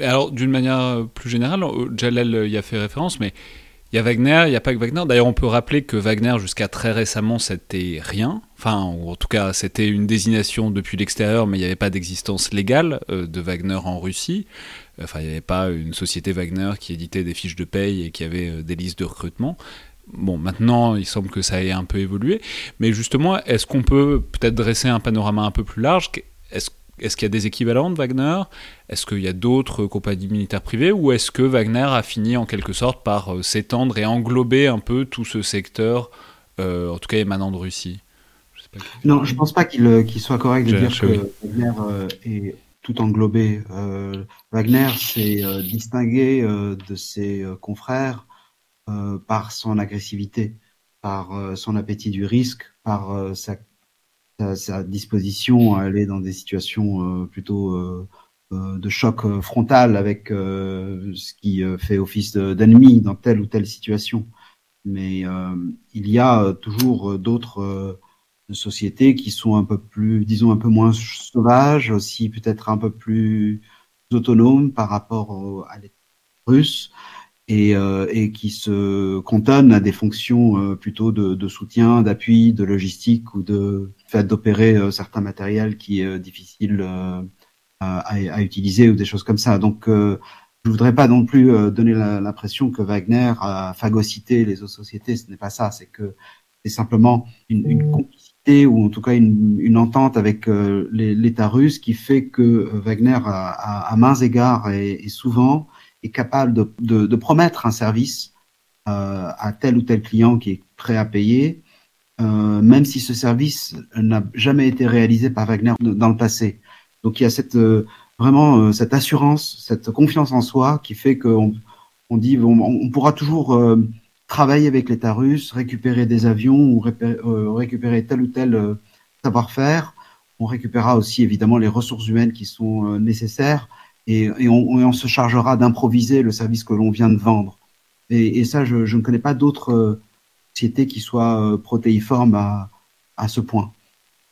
Alors, d'une manière plus générale, Jalel y a fait référence, mais il y a Wagner, il n'y a pas que Wagner. D'ailleurs, on peut rappeler que Wagner, jusqu'à très récemment, c'était rien. Enfin, ou en tout cas, c'était une désignation depuis l'extérieur, mais il n'y avait pas d'existence légale euh, de Wagner en Russie. Enfin, il n'y avait pas une société Wagner qui éditait des fiches de paye et qui avait euh, des listes de recrutement. Bon, maintenant, il semble que ça ait un peu évolué. Mais justement, est-ce qu'on peut peut-être dresser un panorama un peu plus large? Est-ce est-ce qu'il y a des équivalents de Wagner? Est-ce qu'il y a d'autres compagnies militaires privées? Ou est-ce que Wagner a fini en quelque sorte par euh, s'étendre et englober un peu tout ce secteur, euh, en tout cas émanant de Russie? Je pas Non, je ne pense pas qu'il euh, qu soit correct de dire que oui. Wagner est tout englobé. Wagner s'est distingué de ses confrères par son agressivité, par son appétit du risque, par sa sa, sa, disposition à aller dans des situations euh, plutôt euh, euh, de choc frontal avec ce qui fait office d'ennemi dans telle ou telle situation. Mais il y a toujours d'autres sociétés qui sont un peu plus, disons, un peu moins sauvages, aussi peut-être un peu plus autonomes par rapport à l'État russe. Et, et qui se cantonnent à des fonctions plutôt de, de soutien, d'appui, de logistique ou de fait d'opérer certains matériels qui est difficile à, à, utiliser ou des choses comme ça. Donc je voudrais pas non plus donner l'impression que Wagner a phagocyté les autres sociétés. Ce n'est pas ça. C'est que c'est simplement une, une complicité ou en tout cas une, une entente avec euh, l'État russe qui fait que euh, Wagner, à, à, mains égards et, souvent, est capable de, de, de promettre un service euh, à tel ou tel client qui est prêt à payer, euh, même si ce service n'a jamais été réalisé par Wagner dans le passé. Donc il y a cette euh, vraiment cette assurance, cette confiance en soi qui fait qu'on on dit on, on pourra toujours travailler avec l'État russe, récupérer des avions ou euh, récupérer tel ou tel euh, savoir-faire. On récupérera aussi évidemment les ressources humaines qui sont euh, nécessaires et, on, se chargera d'improviser le service que l'on vient de vendre. Et, ça, je, ne connais pas d'autres sociétés qui soient protéiformes à, ce point.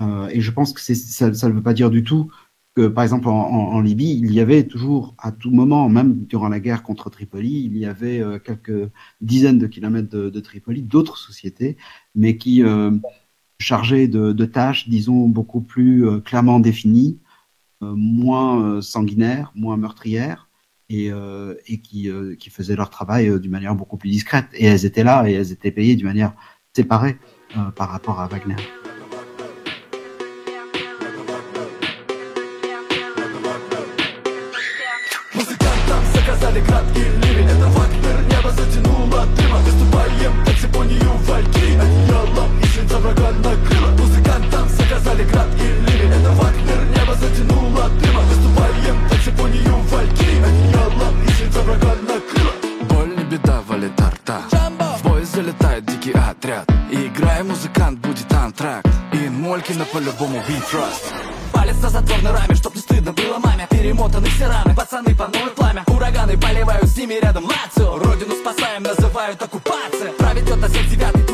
et je pense que ça ne veut pas dire du tout que, par exemple, en, Libye, il y avait toujours, à tout moment, même durant la guerre contre Tripoli, il y avait euh, quelques dizaines de kilomètres de, Tripoli, d'autres sociétés, mais qui euh, chargeaient de, tâches, disons, beaucoup plus euh, clairement définies, moins sanguinaires, moins meurtrières, et, et qui, qui faisaient leur travail d'une manière beaucoup plus discrète. Et elles étaient là, et elles étaient payées d'une manière séparée par rapport à Wagner. Стали краткий ливень Это Вагнер, небо затянуло дыма Выступаем как симфонию вальки Симфонию вальки. Одеялом и свинца врага накрыло Боль не беда, валит арта. В бой залетает дикий отряд. И играя музыкант, будет антракт. И Молькина по-любому we trust. Палец на затворной раме, чтоб не стыдно было маме. Перемотаны все раны, пацаны по новой пламя. Ураганы поливают с ними рядом Лацио. Родину спасаем, называют оккупация Проведет на 79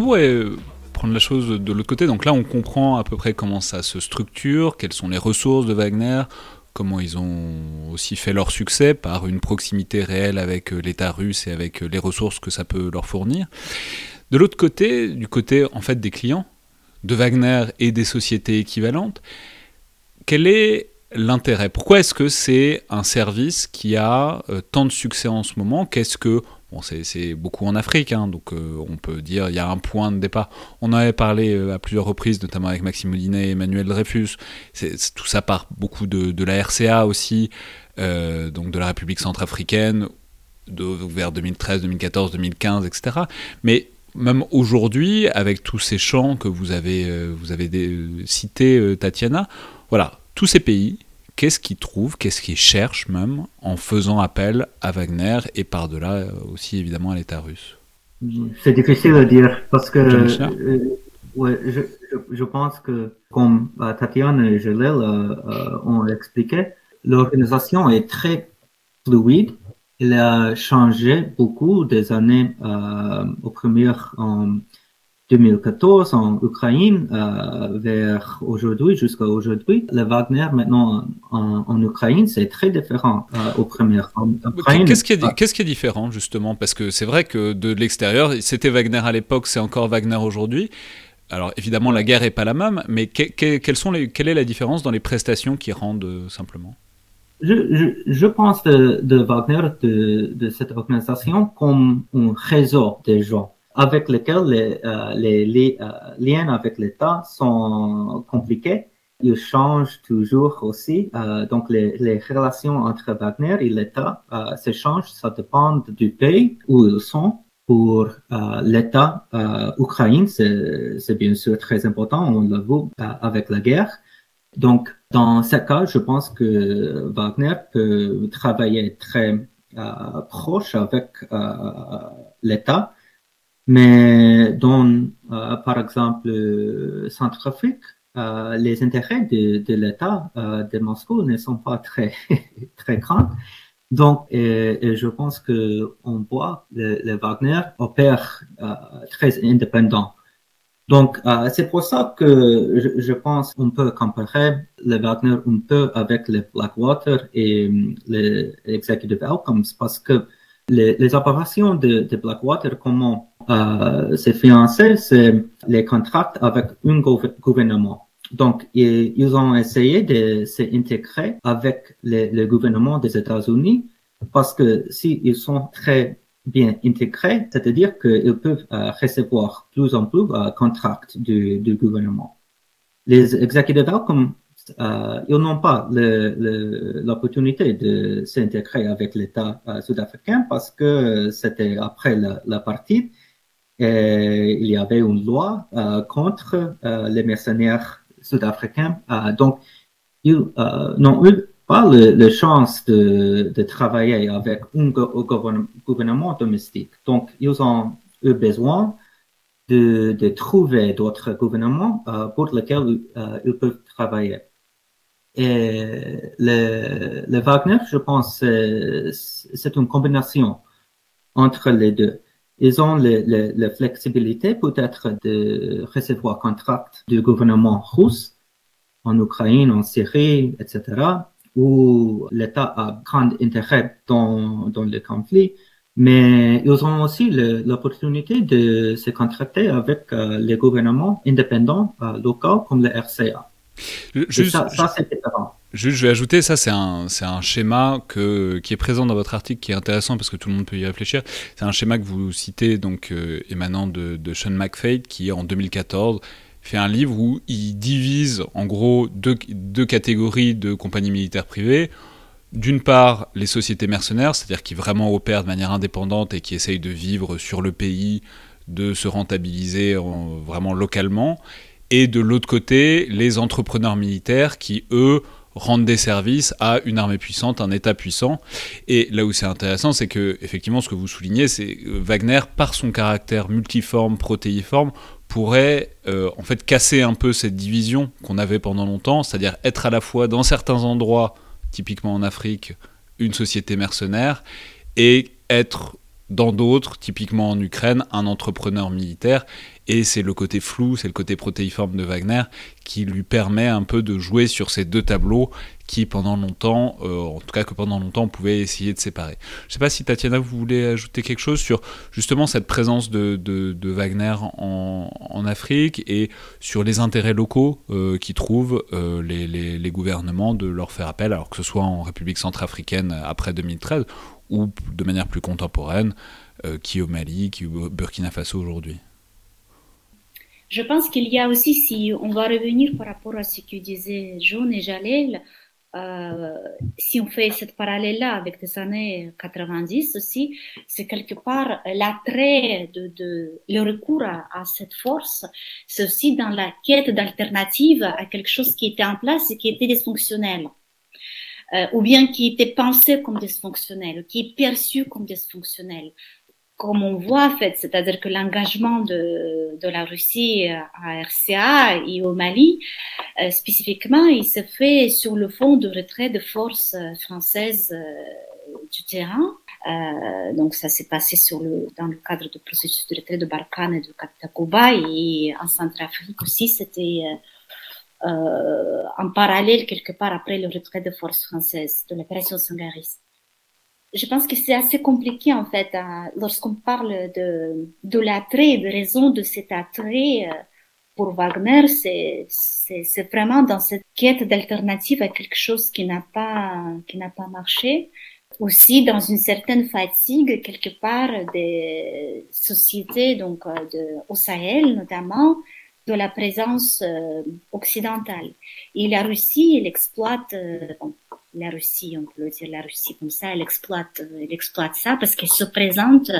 qu'on pourrait prendre la chose de l'autre côté. Donc là, on comprend à peu près comment ça se structure, quelles sont les ressources de Wagner, comment ils ont aussi fait leur succès par une proximité réelle avec euh, l'État russe et avec euh, les ressources que ça peut leur fournir. De l'autre côté, du côté en fait des clients de Wagner et des sociétés équivalentes, quel est l'intérêt? Pourquoi est-ce que c'est un service qui a euh, tant de succès en ce moment? Qu'est-ce que C'est beaucoup en Afrique, hein, donc euh, on peut dire il y a un point de départ. On en avait parlé euh, à plusieurs reprises, notamment avec Maxime Moulinet et Emmanuel Dreyfus. tout ça part beaucoup de, la RCA aussi, euh, donc de la République centrafricaine, de, vers 2013, 2014, 2015, etc. Mais même aujourd'hui, avec tous ces champs que vous avez, vous avez cités, Tatiana, voilà, tous ces pays qu'est-ce qu'ils trouvent, qu'est-ce qu'ils cherchent même en faisant appel à Wagner et par-delà euh, aussi évidemment à l'État russe C'est difficile à dire parce que euh, ouais, je, je, pense que comme euh, Tatiana et Jalil ont expliqué, l'organisation est très fluide. Elle a changé beaucoup des années aux premières 2014 en Ukraine euh, vers aujourd'hui jusqu'à aujourd'hui. Le Wagner maintenant en, en Ukraine, c'est très différent euh, aux premières. Qu'est-ce qui, est, qu'est-ce qui est différent justement? Parce que c'est vrai que de l'extérieur, c'était Wagner à l'époque, c'est encore Wagner aujourd'hui. Alors évidemment, la guerre est pas la même, mais que, sont les, quelle est la différence dans les prestations qui rendent euh, simplement? Je, je, je, pense de, de Wagner, de, de cette organisation, comme un réseau des gens avec lesquels les, euh, les, euh, liens avec l'État sont compliqués. Ils changent toujours aussi. Euh, donc, les, les, relations entre Wagner et l'État euh, se changent. Ça dépend du pays où ils sont. Pour euh, l'État euh, ukrainien, c'est bien sûr très important. On l'a vu avec la guerre. Donc, dans ce cas, je pense que Wagner peut travailler très proche avec l'État mais dans, euh, par exemple, Centrafrique, euh, les intérêts de, de l'État euh, de Moscou ne sont pas très, très grands. Donc, et, je pense que on voit le, le Wagner opère euh, très indépendant. Donc, euh, c'est pour ça que je, je pense qu'on peut comparer le Wagner un peu avec le Blackwater et le Executive Outcomes parce que les, les opérations de, de Blackwater, comment euh, financé, c'est les contrats avec un gouvernement. Donc, ils, ont essayé de s'intégrer avec le, gouvernement des États-Unis parce que s'ils ils sont très bien intégrés, c'est-à-dire qu'ils peuvent euh, recevoir plus en plus euh, contrats du, gouvernement. Les exécuteurs, comme euh, ils n'ont pas l'opportunité de s'intégrer avec l'État euh, sud-africain parce que c'était après la, partie et il y avait une loi euh, contre euh, les mercenaires sud-africains. Euh, donc, ils n'ont eu pas la chance de, de, travailler avec un gouvernement domestique. Donc, ils ont eu besoin de, de trouver d'autres gouvernements pour lesquels ils peuvent travailler. Et le, le Wagner, je pense, c'est une combinaison entre les deux. Ils ont la flexibilité peut-être de recevoir contrat du gouvernement russe en Ukraine, en Syrie, etc., où l'État a grand intérêt dans, dans le conflit, mais ils ont aussi l'opportunité de se contracter avec euh, les gouvernements indépendants euh, locaux comme le RCA. Juste, Juste, je vais ajouter, ça c'est un, un schéma que, qui est présent dans votre article, qui est intéressant parce que tout le monde peut y réfléchir. C'est un schéma que vous citez, donc euh, émanant de, de Sean McFate, qui en 2014 fait un livre où il divise en gros deux, deux catégories de compagnies militaires privées. D'une part, les sociétés mercenaires, c'est-à-dire qui vraiment opèrent de manière indépendante et qui essayent de vivre sur le pays, de se rentabiliser en, vraiment localement et de l'autre côté, les entrepreneurs militaires qui, eux, rendent des services à une armée puissante, un État puissant. Et là où c'est intéressant, c'est que, effectivement, ce que vous soulignez, c'est que Wagner, par son caractère multiforme, protéiforme, pourrait euh, en fait casser un peu cette division qu'on avait pendant longtemps, c'est-à-dire être à la fois dans certains endroits, typiquement en Afrique, une société mercenaire, et être dans d'autres, typiquement en Ukraine, un entrepreneur militaire. Et c'est le côté flou, c'est le côté protéiforme de Wagner qui lui permet un peu de jouer sur ces deux tableaux qui pendant longtemps, euh, en tout cas que pendant longtemps, on pouvait essayer de séparer. Je ne sais pas si Tatiana, vous voulez ajouter quelque chose sur justement cette présence de, Wagner en, Afrique et sur les intérêts locaux euh, qui trouvent euh, les, gouvernements de leur faire appel, alors que ce soit en République centrafricaine après 2013 ou de manière plus contemporaine, euh, qui au Mali, qui au Burkina Faso aujourd'hui. Je pense qu'il y a aussi, si on va revenir par rapport à ce que disaient Jaune et Jalel, euh, si on fait cette parallèle-là avec les années 90 aussi, c'est quelque part l'attrait de, le recours à, à cette force, c'est aussi dans la quête d'alternative à quelque chose qui était en place et qui était dysfonctionnel. Euh, ou bien qui était pensé comme dysfonctionnel, qui est perçu comme dysfonctionnel comme on voit en fait, c'est-à-dire que l'engagement de, de la Russie à RCA et au Mali, euh, spécifiquement, il se fait sur le fond de retrait de forces euh, françaises euh, du terrain. Euh, donc ça s'est passé sur le, dans le cadre du processus de retrait de Barkhane et de Takuba et en Centrafrique aussi, c'était euh, en parallèle quelque part après le retrait de forces françaises de l'opération Sangaris je pense que c'est assez compliqué en fait lorsqu'on parle de, de l'attrait, de raison de cet attrait euh, pour Wagner, c'est, c'est, c'est vraiment dans cette quête d'alternative à quelque chose qui n'a pas, qui n'a pas marché. Aussi dans une certaine fatigue quelque part des sociétés donc euh, de, au Sahel notamment de la présence euh, occidentale. Et la Russie, elle exploite, euh, la Russie, on peut le dire la Russie comme ça, elle exploite, elle exploite ça parce qu'elle se présente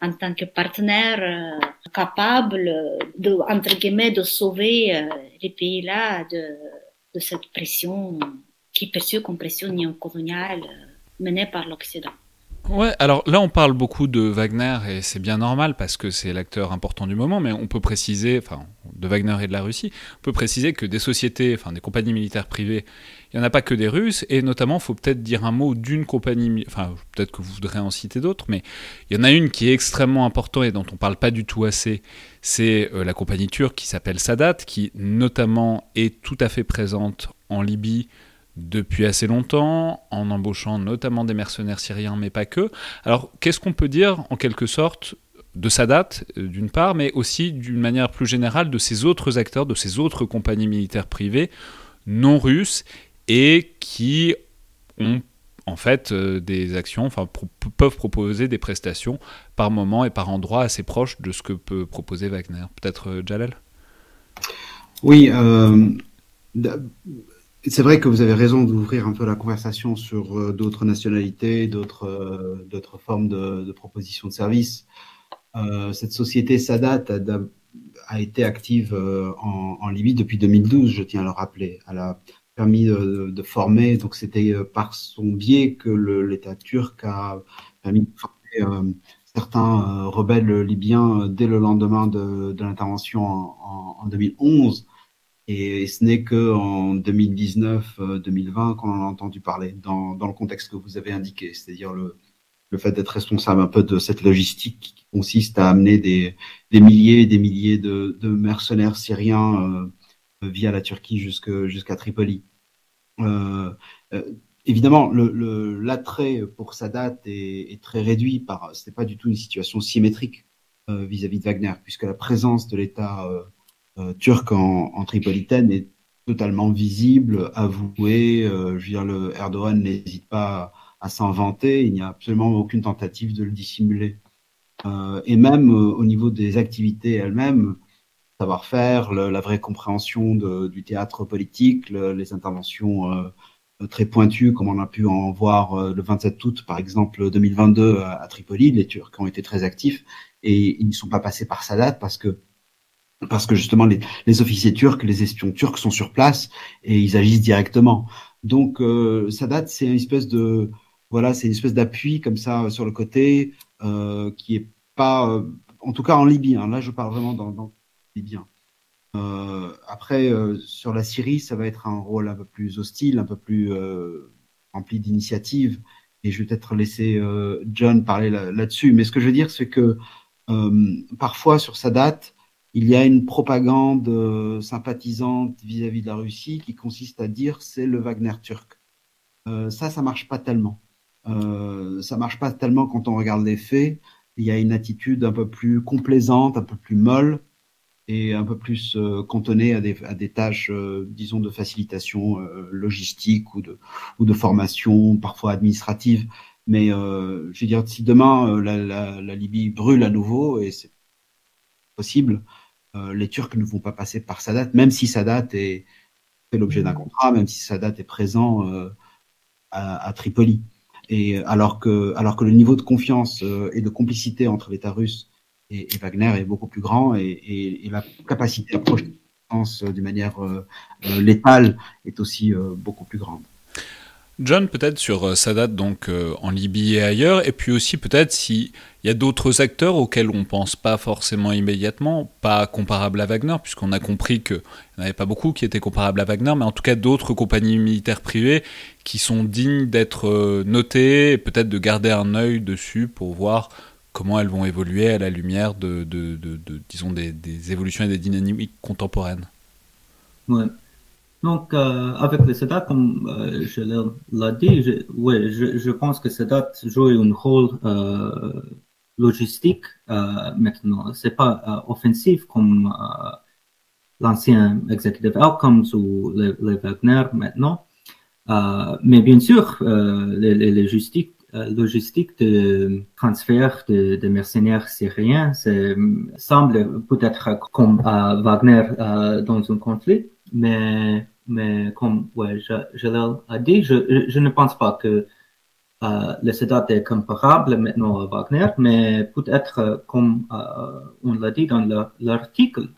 en tant que partenaire euh, capable de, entre guillemets, de sauver euh, les pays-là de, de cette pression qui est perçue comme pression néocoloniale euh, menée par l'Occident. Ouais, alors là on parle beaucoup de Wagner et c'est bien normal parce que c'est l'acteur important du moment, mais on peut préciser, enfin de Wagner et de la Russie, on peut préciser que des sociétés, enfin des compagnies militaires privées, il n'y en a pas que des Russes, et notamment faut peut-être dire un mot d'une compagnie, enfin peut-être que vous voudrez en citer d'autres, mais il y en a une qui est extrêmement importante et dont on parle pas du tout assez, c'est euh, la compagnie turque qui s'appelle Sadat, qui notamment est tout à fait présente en Libye, depuis assez longtemps, en embauchant notamment des mercenaires syriens, mais pas que. Alors, qu'est-ce qu'on peut dire, en quelque sorte, de Sadat, euh, d'une part, mais aussi d'une manière plus générale de ces autres acteurs, de ces autres compagnies militaires privées non russes et qui ont en fait euh, des actions, enfin peuvent proposer des prestations par moment et par endroit assez proches de ce que peut proposer Wagner. Peut-être euh, Jalal? Oui, c'est vrai que vous avez raison d'ouvrir un peu la conversation sur euh, d'autres nationalités, d'autres euh, formes de, propositions de services. Euh, cette société Sadat a, a été active euh, en, Libye depuis 2012, je tiens à le rappeler. Elle a permis de, de former, donc c'était par son biais que l'État turc a permis de former certains rebelles libyens dès le lendemain de, de l'intervention en, en, en 2011. Et ce n'est qu'en 2019-2020 euh, qu'on en a entendu parler, dans, dans, le contexte que vous avez indiqué, c'est-à-dire le, le fait d'être responsable un peu de cette logistique qui consiste à amener des, des milliers et des milliers de, de mercenaires syriens euh, via la Turquie jusqu'à Tripoli. Euh, euh, évidemment, l'attrait le, pour Sadat est, est, très réduit par. Ce n'est pas du tout une situation symétrique euh, vis-à-vis -vis de Wagner, puisque la présence de l'État euh, turque en, en, Tripolitaine est totalement visible, avoué. Euh, je veux dire, le Erdogan n'hésite pas à, à s'en vanter. Il n'y a absolument aucune tentative de le dissimuler. Euh, et même au niveau des activités elles-mêmes, savoir-faire, la vraie compréhension de, du théâtre politique, le, les interventions euh, très pointues, comme on a pu en voir euh, le 27 août, par exemple, 2022 à, à Tripoli. Les Turcs ont été très actifs et ils ne sont pas passés par Sadat parce que parce que justement les, les, officiers turcs, les espions turcs sont sur place et ils agissent directement. Donc euh, Sadat, c'est une espèce de voilà, c'est une espèce d'appui comme ça sur le côté euh, qui est pas, euh, en tout cas en Libye. Hein, là, je parle vraiment dans, dans libyen. Euh, après, euh, sur la Syrie, ça va être un rôle un peu plus hostile, un peu plus euh, rempli d'initiatives. Et je vais peut-être laisser John parler là-dessus. Mais ce que je veux dire, c'est que parfois sur Sadat, il y a une propagande euh, sympathisante vis-à-vis de la Russie qui consiste à dire c'est le Wagner turc. Euh, ça, ça marche pas tellement. Euh, ça marche pas tellement quand on regarde les faits. Il y a une attitude un peu plus complaisante, un peu plus molle et un peu plus euh, cantonnée à des, tâches, euh, disons, de facilitation logistique ou de, formation, parfois administrative. Mais je veux dire, si demain la, Libye brûle à nouveau, et c'est possible, les Turcs ne vont pas passer par Sadat, même si Sadat est fait l'objet d'un contrat, même si Sadat est présent euh, à, à, Tripoli. Et alors que, alors que le niveau de confiance euh, et de complicité entre l'État russe et, et, Wagner est beaucoup plus grand et, et, et la capacité à projeter d'une manière létale est aussi beaucoup plus grande. John, peut-être sur euh, Sadat donc euh, en Libye et ailleurs, et puis aussi peut-être s'il y a d'autres acteurs auxquels on pense pas forcément immédiatement, pas comparables à Wagner, puisqu'on a compris qu'il n'y avait pas beaucoup qui étaient comparables à Wagner, mais en tout cas d'autres compagnies militaires privées qui sont dignes d'être euh, notées peut-être de garder un œil dessus pour voir comment elles vont évoluer à la lumière de disons, des, des, évolutions et des dynamiques contemporaines. Ouais. Donc, euh, avec le Sadat, comme euh, je l'ai dit, je, ouais, je, je, pense que Sadat joue un rôle euh, logistique euh, maintenant. C'est pas euh, offensif comme euh, l'ancien Executive Outcomes ou les, les Wagner maintenant. mais bien sûr, les, les logistiques, logistique de transfert de, de mercenaires syriens semble peut-être comme Wagner dans un conflit, mais mais comme ouais, Jalal a dit, je, je ne pense pas que euh, le Sedat est comparable maintenant à Wagner, mais peut-être, euh, comme euh, on l'a dit dans l'article,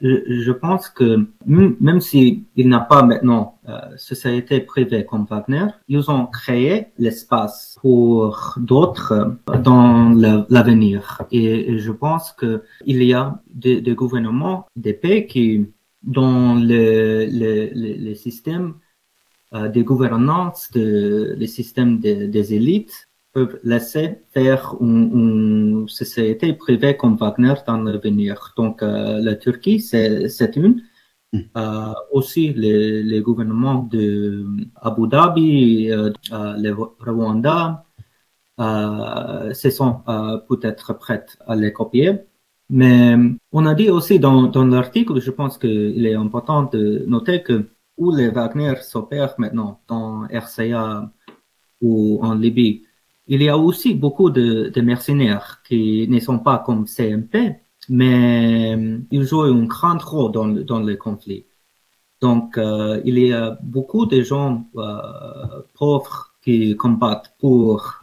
je, pense que même s'il n'a pas maintenant société privée comme Wagner, ils ont créé l'espace pour d'autres dans l'avenir. Et, je pense que il y a des, gouvernements, des pays qui, dans le, le, le système euh, des gouvernances, de, les systèmes des élites peuvent laisser faire une, société privée comme Wagner dans l'avenir. Donc euh, la Turquie, c'est une. Hmm. Euh, aussi les, les, gouvernements de Abu Dhabi, euh, le Rwanda, euh, se sont peut-être prêts à les copier. Mais on a dit aussi dans, dans l'article, je pense qu'il est important de noter que où les Wagner s'opèrent maintenant, dans RCA ou en Libye, il y a aussi beaucoup de, mercenaires qui ne sont pas comme CMP, mais euh, ils jouent un grand rôle dans, dans le conflit. Donc, euh, il y a beaucoup de gens euh, pauvres qui combattent pour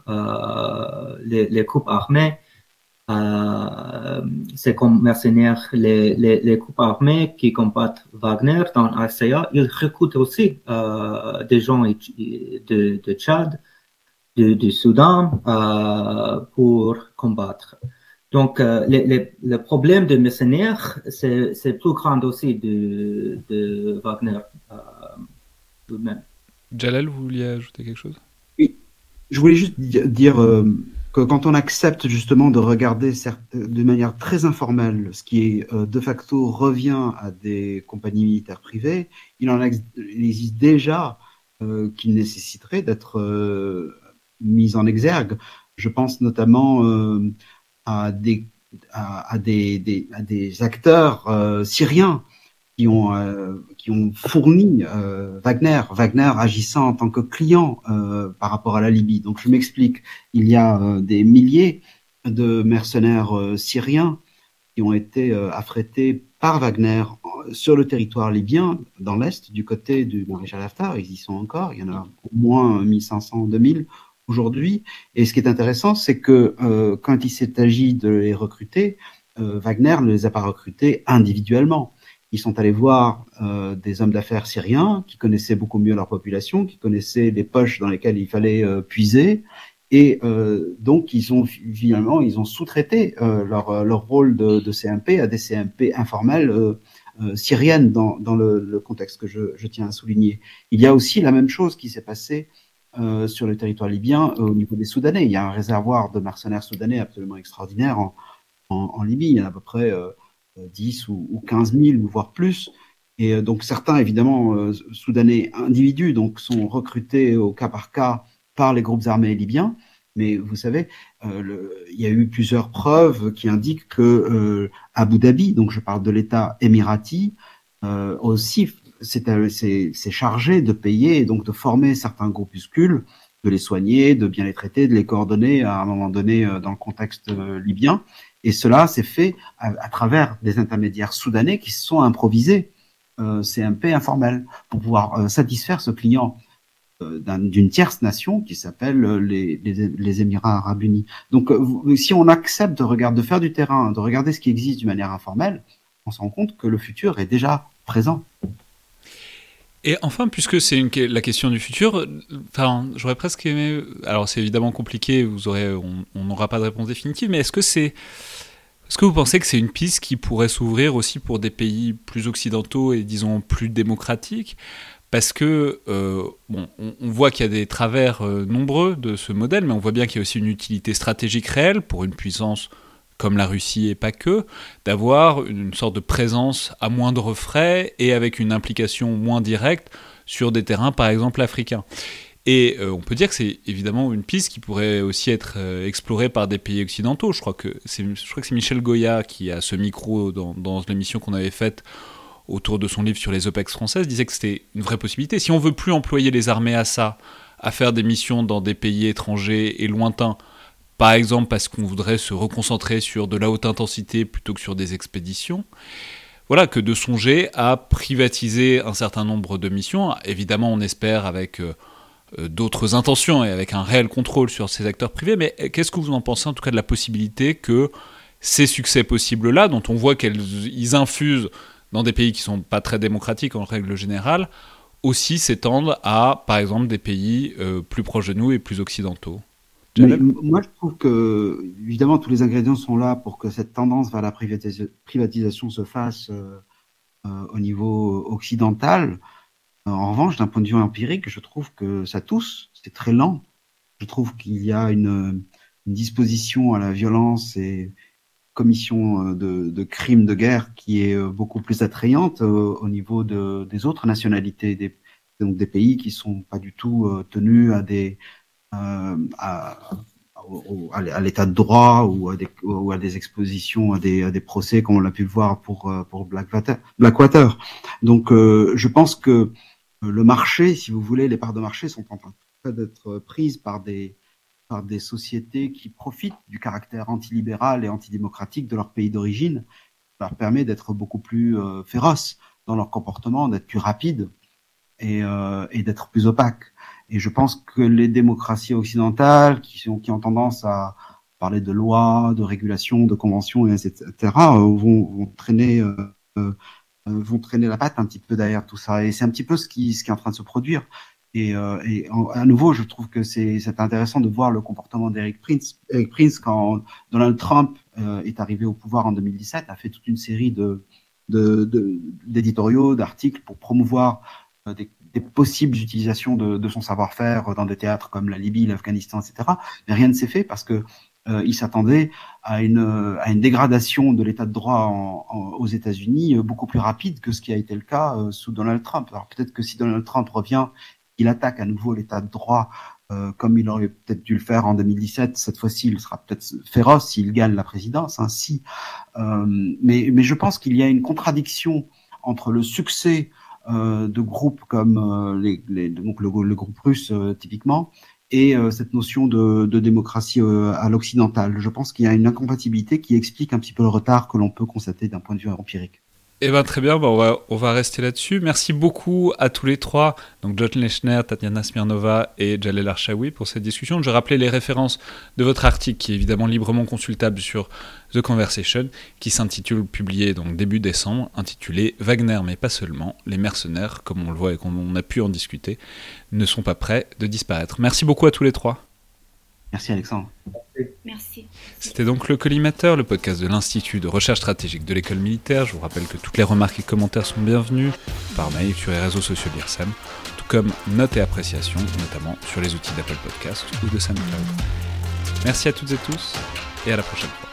les, les groupes armés euh, c'est comme mercenaires, les, les, les, groupes armés qui combattent Wagner dans RCA, ils recrutent aussi euh, des gens de, de Tchad, du, Soudan euh, pour combattre. Donc, le problème de mercenaires, c'est plus grand aussi de, de Wagner tout de même. Jalal, vous vouliez ajouter quelque chose? Oui, je voulais juste dire que quand on accepte justement de regarder de manière très informelle ce qui est euh, de facto revient à des compagnies militaires privées, il en existe déjà euh, qui nécessiterait d'être euh, mis en exergue. Je pense notamment euh, à des à, des, des, à des acteurs syriens euh, qui ont fourni euh, Wagner, Wagner agissant en tant que client euh, par rapport à la Libye. Donc je m'explique, il y a des milliers de mercenaires syriens qui ont été affrétés par Wagner sur le territoire libyen, dans l'Est, du côté du maréchal Haftar, ils y sont encore, il y en a au moins 1500, 2000 aujourd'hui. Et ce qui est intéressant, c'est que quand il s'est agi de les recruter, Wagner ne les a pas recrutés individuellement ils sont allés voir euh, des hommes d'affaires syriens qui connaissaient beaucoup mieux leur population, qui connaissaient les poches dans lesquelles il fallait euh, puiser, et euh, donc ils ont finalement ils ont sous-traité euh, leur, leur rôle de, de, CMP à des CMP informelles euh, syriennes dans, dans le, le, contexte que je, je, tiens à souligner. Il y a aussi la même chose qui s'est passée sur le territoire libyen au niveau des Soudanais. Il y a un réservoir de mercenaires soudanais absolument extraordinaire en, en, en Libye. Il y en a à peu près 10 ou, ou 15 000, voire plus. Et euh, donc certains, évidemment, euh, soudanais individus, donc sont recrutés au cas par cas par les groupes armés libyens. Mais vous savez, euh, il y a eu plusieurs preuves qui indiquent que Abu Dhabi, donc je parle de l'État émirati, aussi c'est chargé de payer et donc de former certains groupuscules, de les soigner, de bien les traiter, de les coordonner à un moment donné dans le contexte libyen. Et cela s'est fait à, travers des intermédiaires soudanais qui se sont improvisés euh, CMP informel pour pouvoir euh, satisfaire ce client euh, d'une tierce nation qui s'appelle euh, les, les, les, Émirats arabes unis. Donc si on accepte de, regarder, de faire du terrain, de regarder ce qui existe d'une manière informelle, on se rend compte que le futur est déjà présent. Et enfin, puisque c'est la question du futur, enfin, j'aurais presque aimé. Alors, c'est évidemment compliqué, vous aurez, on n'aura pas de réponse définitive, mais est-ce que c'est. Est-ce que vous pensez que c'est une piste qui pourrait s'ouvrir aussi pour des pays plus occidentaux et disons plus démocratiques? Parce que, euh, bon, on, voit qu'il y a des travers euh, nombreux de ce modèle, mais on voit bien qu'il y a aussi une utilité stratégique réelle pour une puissance comme la Russie et pas que, d'avoir une sorte de présence à moindre frais et avec une implication moins directe sur des terrains par exemple africains. Et euh, on peut dire que c'est évidemment une piste qui pourrait aussi être euh, explorée par des pays occidentaux. Je crois que c'est, Michel Goya qui a ce micro dans, dans l'émission qu'on avait faite autour de son livre sur les OPEX françaises, disait que c'était une vraie possibilité. Si on veut plus employer les armées à ça, à faire des missions dans des pays étrangers et lointains, par exemple parce qu'on voudrait se reconcentrer sur de la haute intensité plutôt que sur des expéditions. Voilà, que de songer à privatiser un certain nombre de missions. Évidemment, on espère avec euh, euh, d'autres intentions et avec un réel contrôle sur ces acteurs privés. Mais qu'est-ce que vous en pensez en tout cas de la possibilité que ces succès possibles-là, dont on voit qu'ils infusent dans des pays qui sont pas très démocratiques en règle générale, aussi s'étendent à, par exemple, des pays euh, plus proches de nous et plus occidentaux? Moi, je trouve que, évidemment, tous les ingrédients sont là pour que cette tendance vers la privatisation se fasse euh, euh, au niveau occidental. En revanche, d'un point de vue empirique, je trouve que ça tousse, c'est très lent. Je trouve qu'il y a une, une, disposition à la violence et commission de, de, crimes de guerre qui est beaucoup plus attrayante au niveau de, des autres nationalités, des, donc des pays qui sont pas du tout tenus à des euh, à, à l'état de droit ou à des, ou à des expositions, à des, à des procès, comme on l'a pu le voir pour, euh, pour Blackwater. Blackwater. Donc, euh, je pense que le marché, si vous voulez, les parts de marché sont en train d'être prises par des, par des sociétés qui profitent du caractère antilibéral et antidémocratique de leur pays d'origine, leur permet d'être beaucoup plus euh, féroces dans leur comportement, d'être plus rapides et, euh, et d'être plus opaques. Et je pense que les démocraties occidentales, qui, ont tendance à parler de lois, de régulations, de conventions, etc., euh, vont, vont traîner, euh, vont traîner la patte un petit peu derrière tout ça. Et c'est un petit peu ce qui, est en train de se produire. Et, euh, à nouveau, je trouve que c'est intéressant de voir le comportement d'Eric Prince. Eric Prince, quand Donald Trump est arrivé au pouvoir en 2017, a fait toute une série d'éditoriaux, d'articles pour promouvoir des, des possibles utilisations de, son savoir-faire dans des théâtres comme la Libye, l'Afghanistan, etc. Mais rien ne s'est fait parce que euh, il s'attendait à une, à une dégradation de l'état de droit aux États-Unis euh, beaucoup plus rapide que ce qui a été le cas euh, sous Donald Trump. Alors peut-être que si Donald Trump revient, il attaque à nouveau l'état de droit comme il aurait peut-être dû le faire en 2017. Cette fois-ci, il sera peut-être féroce s'il gagne la présidence. Hein, mais, mais je pense qu'il y a une contradiction entre le succès de groupes comme euh, les, donc le, le, groupe russe euh, typiquement et cette notion de, de démocratie à l'occidental. Je pense qu'il y a une incompatibilité qui explique un petit peu le retard que l'on peut constater d'un point de vue empirique. Eh ben très bien, on, va, rester là-dessus. Merci beaucoup à tous les trois, donc John Lechner, Tatiana Smirnova et Jalel Archaoui pour cette discussion. Je rappelais les références de votre article qui est évidemment librement consultable sur The Conversation, qui s'intitule, publié donc début décembre, intitulé Wagner mais pas seulement, les mercenaires, comme on le voit et comme on a pu en discuter, ne sont pas prêts de disparaître. Merci beaucoup à tous les trois. Merci Alexandre. Merci. C'était donc le collimateur, le podcast de l'Institut de recherche stratégique de l'école militaire. Je vous rappelle que toutes les remarques et commentaires sont bienvenus par mail sur les réseaux sociaux de l'IRSEM, tout comme notes et appréciations, notamment sur les outils d'Apple Podcast ou de SoundCloud. Merci à toutes et tous et à la prochaine fois.